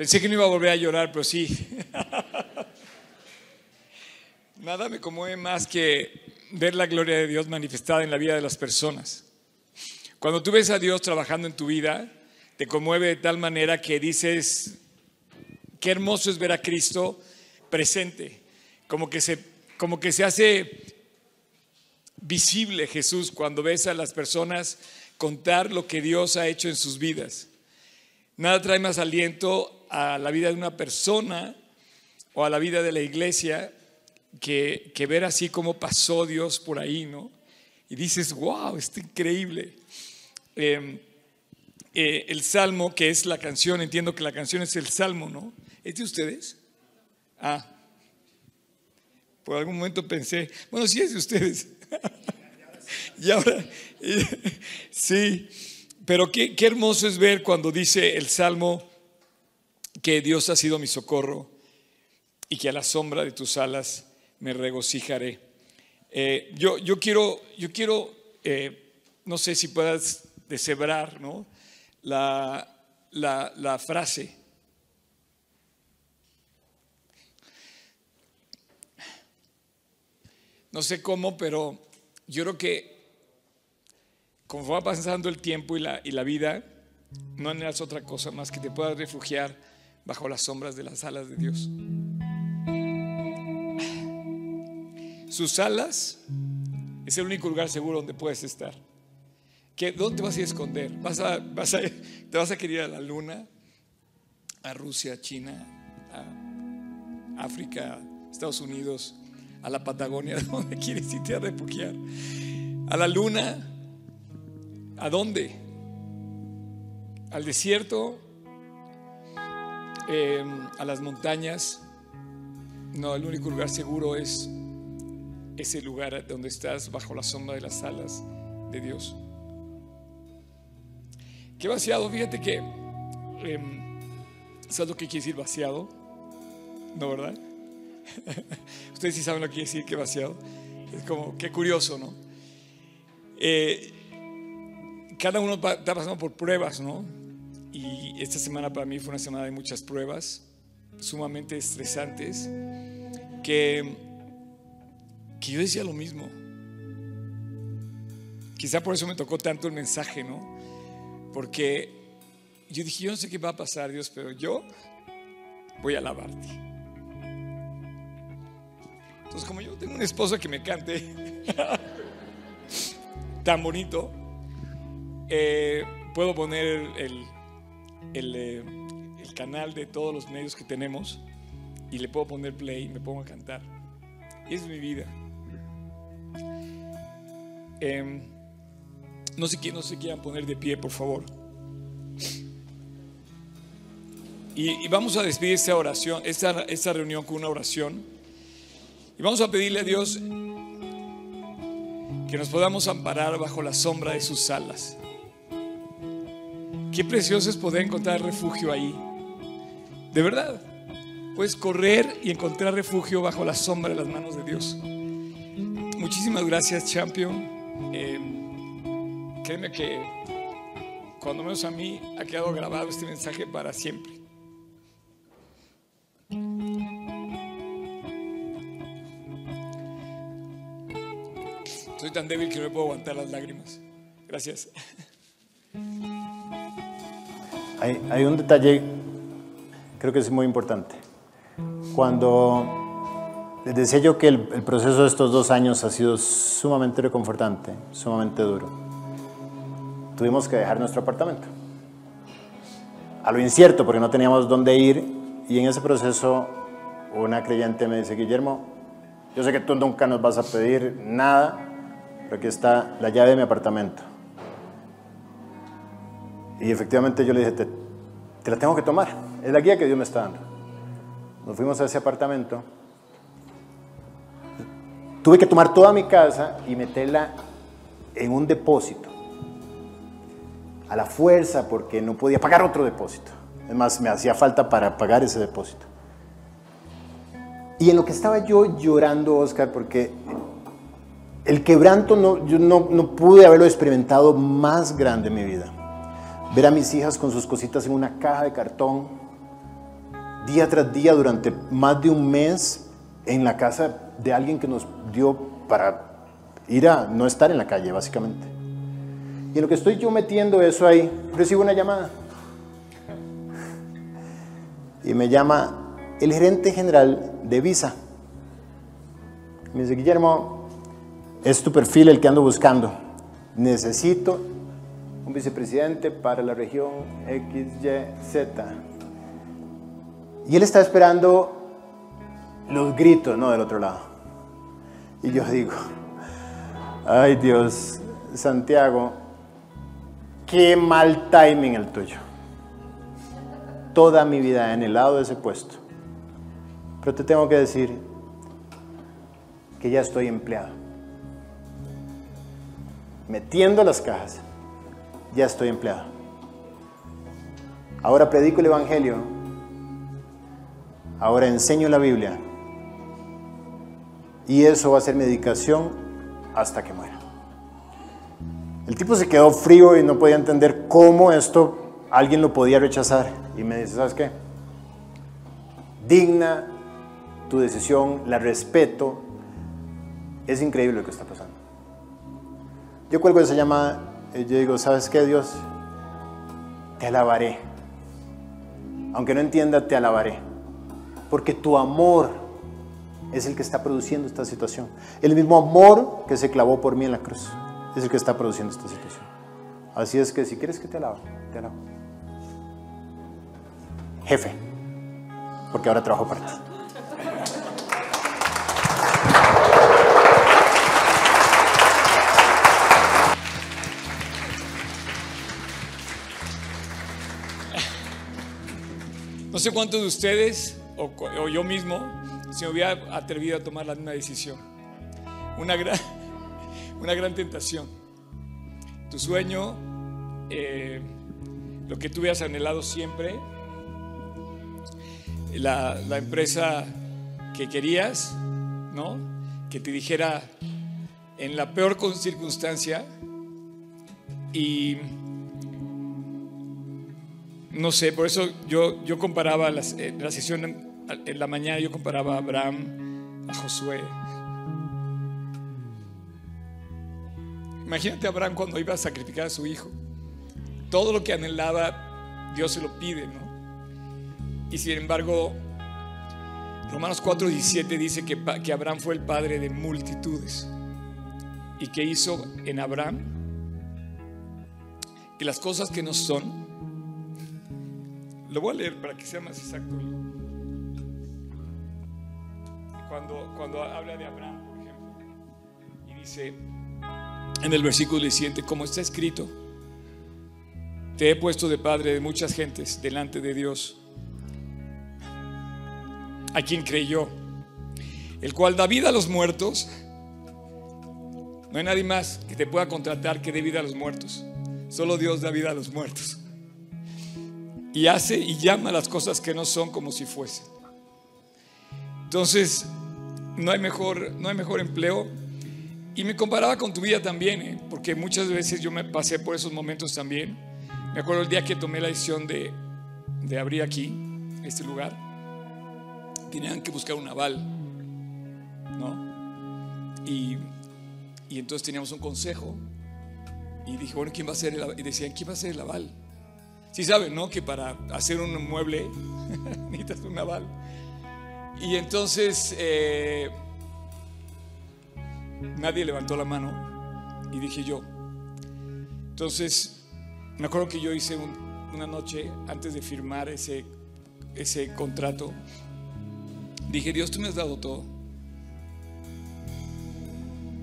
pensé que no iba a volver a llorar, pero sí. Nada me conmueve más que ver la gloria de Dios manifestada en la vida de las personas. Cuando tú ves a Dios trabajando en tu vida, te conmueve de tal manera que dices, qué hermoso es ver a Cristo presente, como que se, como que se hace visible Jesús cuando ves a las personas contar lo que Dios ha hecho en sus vidas. Nada trae más aliento a la vida de una persona o a la vida de la iglesia que, ver así como pasó Dios por ahí, ¿no? Y dices, wow, está increíble. Em, eh, el salmo, que es la canción, entiendo que la canción es el salmo, ¿no? ¿Es de ustedes? Ah, por algún momento pensé, bueno, sí es de ustedes. y ahora, sí, pero qué, qué hermoso es ver cuando dice el salmo que Dios ha sido mi socorro y que a la sombra de tus alas me regocijaré. Eh, yo, yo, quiero, yo quiero eh, no sé si puedas deshebrar ¿no? la, la, la frase. No sé cómo, pero yo creo que como va pasando el tiempo y la, y la vida, no anhelas otra cosa más que te puedas refugiar bajo las sombras de las alas de Dios. Sus alas es el único lugar seguro donde puedes estar. ¿Qué, ¿Dónde te vas a ir a esconder? ¿Vas a, vas a, ¿Te vas a querer ir a la luna? ¿A Rusia, China, a África, Estados Unidos, a la Patagonia? ¿Dónde quieres irte a refugiar? ¿A la luna? ¿A dónde? ¿Al desierto? Eh, ¿A las montañas? No, el único lugar seguro es ese lugar donde estás bajo la sombra de las alas de Dios. Qué vaciado, fíjate que, em, ¿sabes lo que quiere decir vaciado? ¿No, verdad? Ustedes sí saben lo que quiere decir que vaciado. Es como, qué curioso, ¿no? Eh, cada uno está pasando por pruebas, ¿no? Y esta semana para mí fue una semana de muchas pruebas, sumamente estresantes, que que yo decía lo mismo. Quizá por eso me tocó tanto el mensaje, ¿no? Porque yo dije, yo no sé qué va a pasar, Dios, pero yo voy a alabarte. Entonces, como yo tengo un esposo que me cante tan bonito, eh, puedo poner el, eh, el, canal de todos los medios que tenemos y le puedo poner play y me pongo a cantar. Y es mi vida. Em, no, sé, no se quieran poner de pie, por favor. Y, vamos a despedir esta oración, esta, esta reunión con una oración. Y vamos a pedirle a Dios que nos podamos amparar bajo la sombra de sus alas. Qué precioso es poder encontrar refugio ahí. De verdad, puedes correr y encontrar refugio bajo la sombra de las manos de Dios. Muchísimas gracias, Champion. Eh, créeme que cuando menos a mí ha quedado grabado este mensaje para siempre. Soy tan débil que no puedo aguantar las lágrimas. Gracias. Hay, hay un detalle, creo que es muy importante. Cuando les decía yo que el, proceso de estos dos años ha sido sumamente reconfortante, sumamente duro. Tuvimos que dejar nuestro apartamento. A lo incierto, porque no teníamos dónde ir. Y en ese proceso, una creyente me dice, Guillermo, yo sé que tú nunca nos vas a pedir nada, pero aquí está la llave de mi apartamento. Y efectivamente yo le dije, te, te la tengo que tomar. Es la guía que Dios me está dando. Nos fuimos a ese apartamento Tuve que tomar toda mi casa y meterla en un depósito. A la fuerza porque no podía pagar otro depósito. Es más, me hacía falta para pagar ese depósito. Y en lo que estaba yo llorando, Oscar, porque el quebranto yo no, no pude haberlo experimentado más grande en mi vida. Ver a mis hijas con sus cositas en una caja de cartón, día tras día durante más de un mes en la casa de alguien que nos dio para ir a no estar en la calle, básicamente. Y en lo que estoy yo metiendo eso ahí, recibo una llamada. Y me llama el gerente general de Visa. Me dice, Guillermo, es tu perfil el que ando buscando. Necesito un vicepresidente para la región XYZ. Y él está esperando los gritos, ¿no? Del otro lado. Y yo digo, ay Dios, Santiago, qué mal timing el tuyo. Toda mi vida en el lado de ese puesto. Pero te tengo que decir que ya estoy empleado. Metiendo las cajas, ya estoy empleado. Ahora predico el Evangelio. Ahora enseño la Biblia. Y eso va a ser mi dedicación hasta que muera. El tipo se quedó frío y no podía entender cómo esto alguien lo podía rechazar. Y me dice, ¿sabes qué? Digna tu decisión, la respeto. Es increíble lo que está pasando. Yo cuelgo esa llamada y yo digo, ¿sabes qué, Dios? Te alabaré. Aunque no entienda, te alabaré. Porque tu amor es el que está produciendo esta situación. El mismo amor que se clavó por mí en la cruz es el que está produciendo esta situación. Así es que si quieres que te alabe, te alabo. Jefe, porque ahora trabajo para ti. Sé cuántos de ustedes o, o yo mismo se me hubiera atrevido a tomar la misma decisión. Una gran, una gran tentación. Tu sueño, eh, lo que tú hubieras anhelado siempre, la, la empresa que querías, ¿no? Que te dijera en la peor circunstancia y no sé, por eso yo, yo comparaba las, en la sesión en, en la mañana, yo comparaba a Abraham, a Josué. Imagínate a Abraham cuando iba a sacrificar a su hijo. Todo lo que anhelaba, Dios se lo pide, ¿no? Y sin embargo, Romanos 4:17 dice que, que Abraham fue el padre de multitudes. ¿Y que hizo en Abraham? Que las cosas que no son, lo voy a leer para que sea más exacto. Cuando, cuando habla de Abraham, por ejemplo, y dice en el versículo 17, como está escrito, te he puesto de padre de muchas gentes delante de Dios, a quien creyó, el cual da vida a los muertos. No hay nadie más que te pueda contratar que dé vida a los muertos. Solo Dios da vida a los muertos y hace y llama las cosas que no son como si fuesen. Entonces, no hay mejor, no hay mejor empleo. Y me comparaba con tu vida también, ¿eh? porque muchas veces yo me pasé por esos momentos también. Me acuerdo el día que tomé la decisión de, de abrir aquí, este lugar, tenían que buscar un aval, ¿no? Y, y entonces teníamos un consejo y dije, bueno, ¿quién va a ser el Y decían, ¿quién va a ser el aval? Sí saben, ¿no? Que para hacer un mueble necesitas un aval. Y entonces eh, nadie levantó la mano y dije yo. Entonces me acuerdo que yo hice una noche antes de firmar ese, ese contrato. Dije, Dios, tú me has dado todo.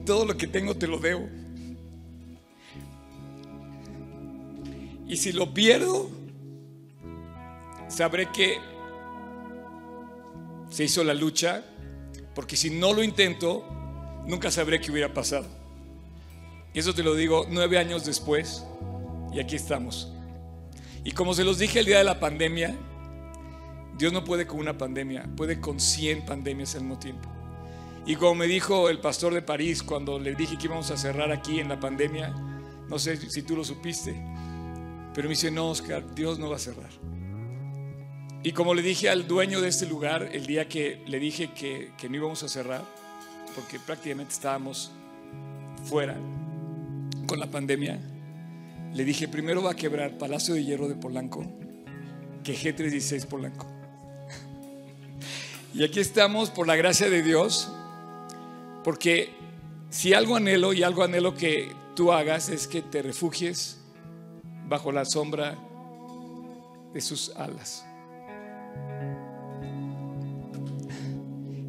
Todo lo que tengo te lo debo. Y si lo pierdo, sabré que se hizo la lucha, porque si no lo intento, nunca sabré qué hubiera pasado. Y eso te lo digo nueve años después, y aquí estamos. Y como se los dije el día de la pandemia, Dios no puede con una pandemia, puede con 100 pandemias al mismo tiempo. Y como me dijo el pastor de París cuando le dije que íbamos a cerrar aquí en la pandemia, no sé si tú lo supiste, Pero me dice, no, Oscar, Dios no va a cerrar. Y como le dije al dueño de este lugar, el día que le dije que, no íbamos a cerrar, porque prácticamente estábamos fuera con la pandemia, le dije, primero va a quebrar Palacio de Hierro de Polanco que G316 Polanco. Y aquí estamos por la gracia de Dios, porque si algo anhelo y algo anhelo que tú hagas es que te refugies bajo la sombra de sus alas.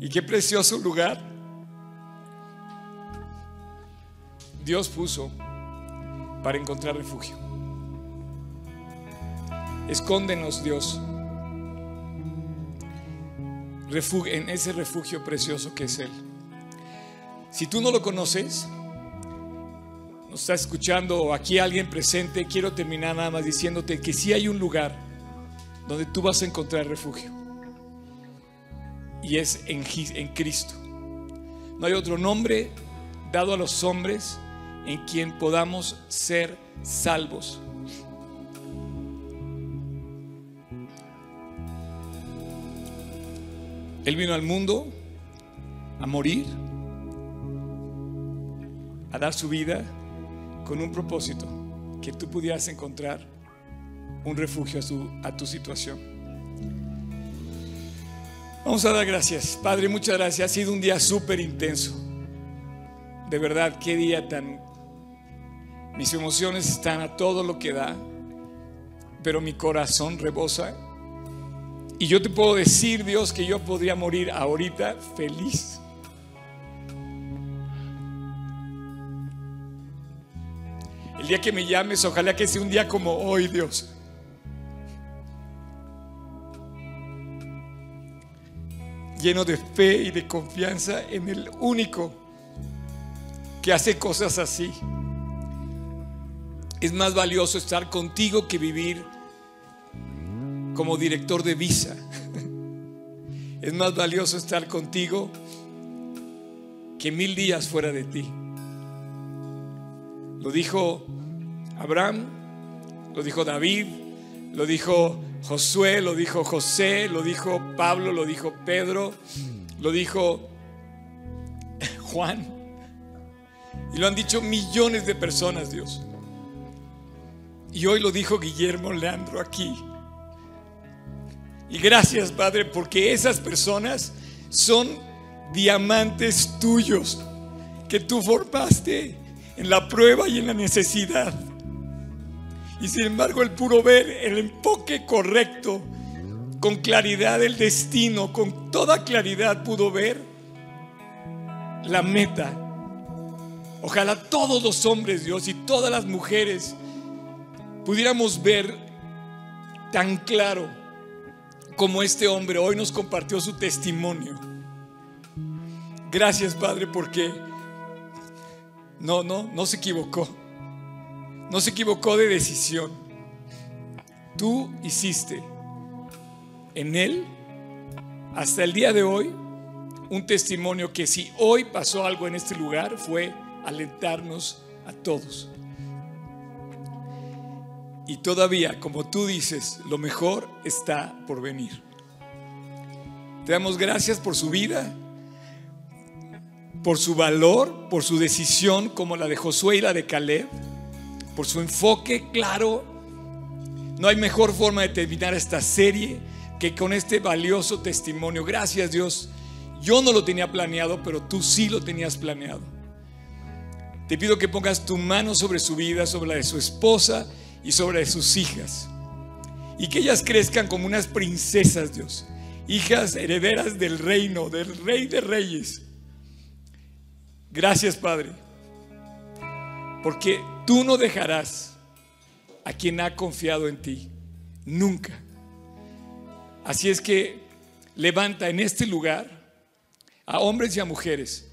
Y qué precioso lugar Dios puso para encontrar refugio. Escóndenos, Dios, en ese refugio precioso que es Él. Si tú no lo conoces, nos estás escuchando aquí alguien presente, quiero terminar nada más diciéndote que si hay un lugar donde tú vas a encontrar refugio. Y es en, en Cristo. No hay otro nombre dado a los hombres en quien podamos ser salvos. Él vino al mundo a morir, a dar su vida con un propósito, que tú pudieras encontrar un refugio a, a tu situación. Vamos a dar gracias. Padre, muchas gracias. Ha sido un día súper intenso. De verdad, qué día tan mis emociones están a todo lo que da, pero mi corazón rebosa. Y yo te puedo decir, Dios, que yo podría morir ahorita feliz. El día que me llames, ojalá que sea un día como hoy, Dios. Lleno de fe y de confianza en el único que hace cosas así. Es más valioso estar contigo que vivir como director de visa. Es más valioso estar contigo que mil días fuera de ti. Lo dijo Abraham, lo dijo David, lo dijo Josué, lo dijo José, lo dijo Pablo, lo dijo Pedro, lo dijo Juan. Y lo han dicho millones de personas, Dios. Y hoy lo dijo Guillermo Leandro aquí. Y gracias, Padre, porque esas personas son diamantes tuyos que tú formaste en la prueba y en la necesidad. Y sin embargo, el puro ver el enfoque correcto, con claridad el destino, con toda claridad pudo ver la meta. Ojalá todos los hombres, Dios, y todas las mujeres pudiéramos ver tan claro como este hombre hoy nos compartió su testimonio. Gracias, Padre, porque no, no, no se equivocó. No se equivocó de decisión. Tú hiciste en él, hasta el día de hoy, un testimonio que si hoy pasó algo en este lugar fue alentarnos a todos. Y todavía, como tú dices, lo mejor está por venir. Te damos gracias por su vida, por su valor, por su decisión como la de Josué y la de Caleb, por su enfoque claro. No hay mejor forma de terminar esta serie que con este valioso testimonio. Gracias Dios. Yo no lo tenía planeado, pero tú sí lo tenías planeado. Te pido que pongas tu mano sobre su vida, sobre la de su esposa y sobre sus hijas. Y que ellas crezcan como unas princesas, Dios. Hijas herederas del reino, del rey de reyes. Gracias, Padre. Porque tú no dejarás a quien ha confiado en ti. Nunca. Así es que levanta en este lugar a hombres y a mujeres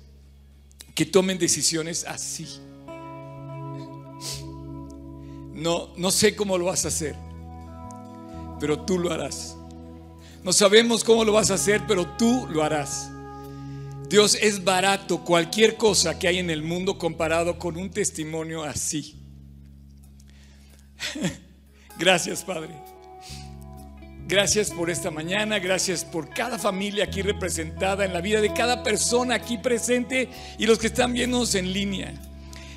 que tomen decisiones así no, no sé cómo lo vas a hacer, pero tú lo harás. No sabemos cómo lo vas a hacer, pero tú lo harás. Dios es barato cualquier cosa que hay en el mundo comparado con un testimonio así. Gracias, Padre. Gracias por esta mañana, gracias por cada familia aquí representada en la vida de cada persona aquí presente y los que están viéndonos en línea.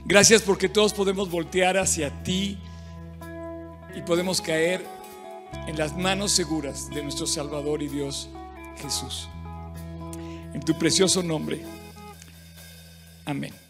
Gracias porque todos podemos voltear hacia ti y podemos caer en las manos seguras de nuestro Salvador y Dios Jesús. En tu precioso nombre. Amén.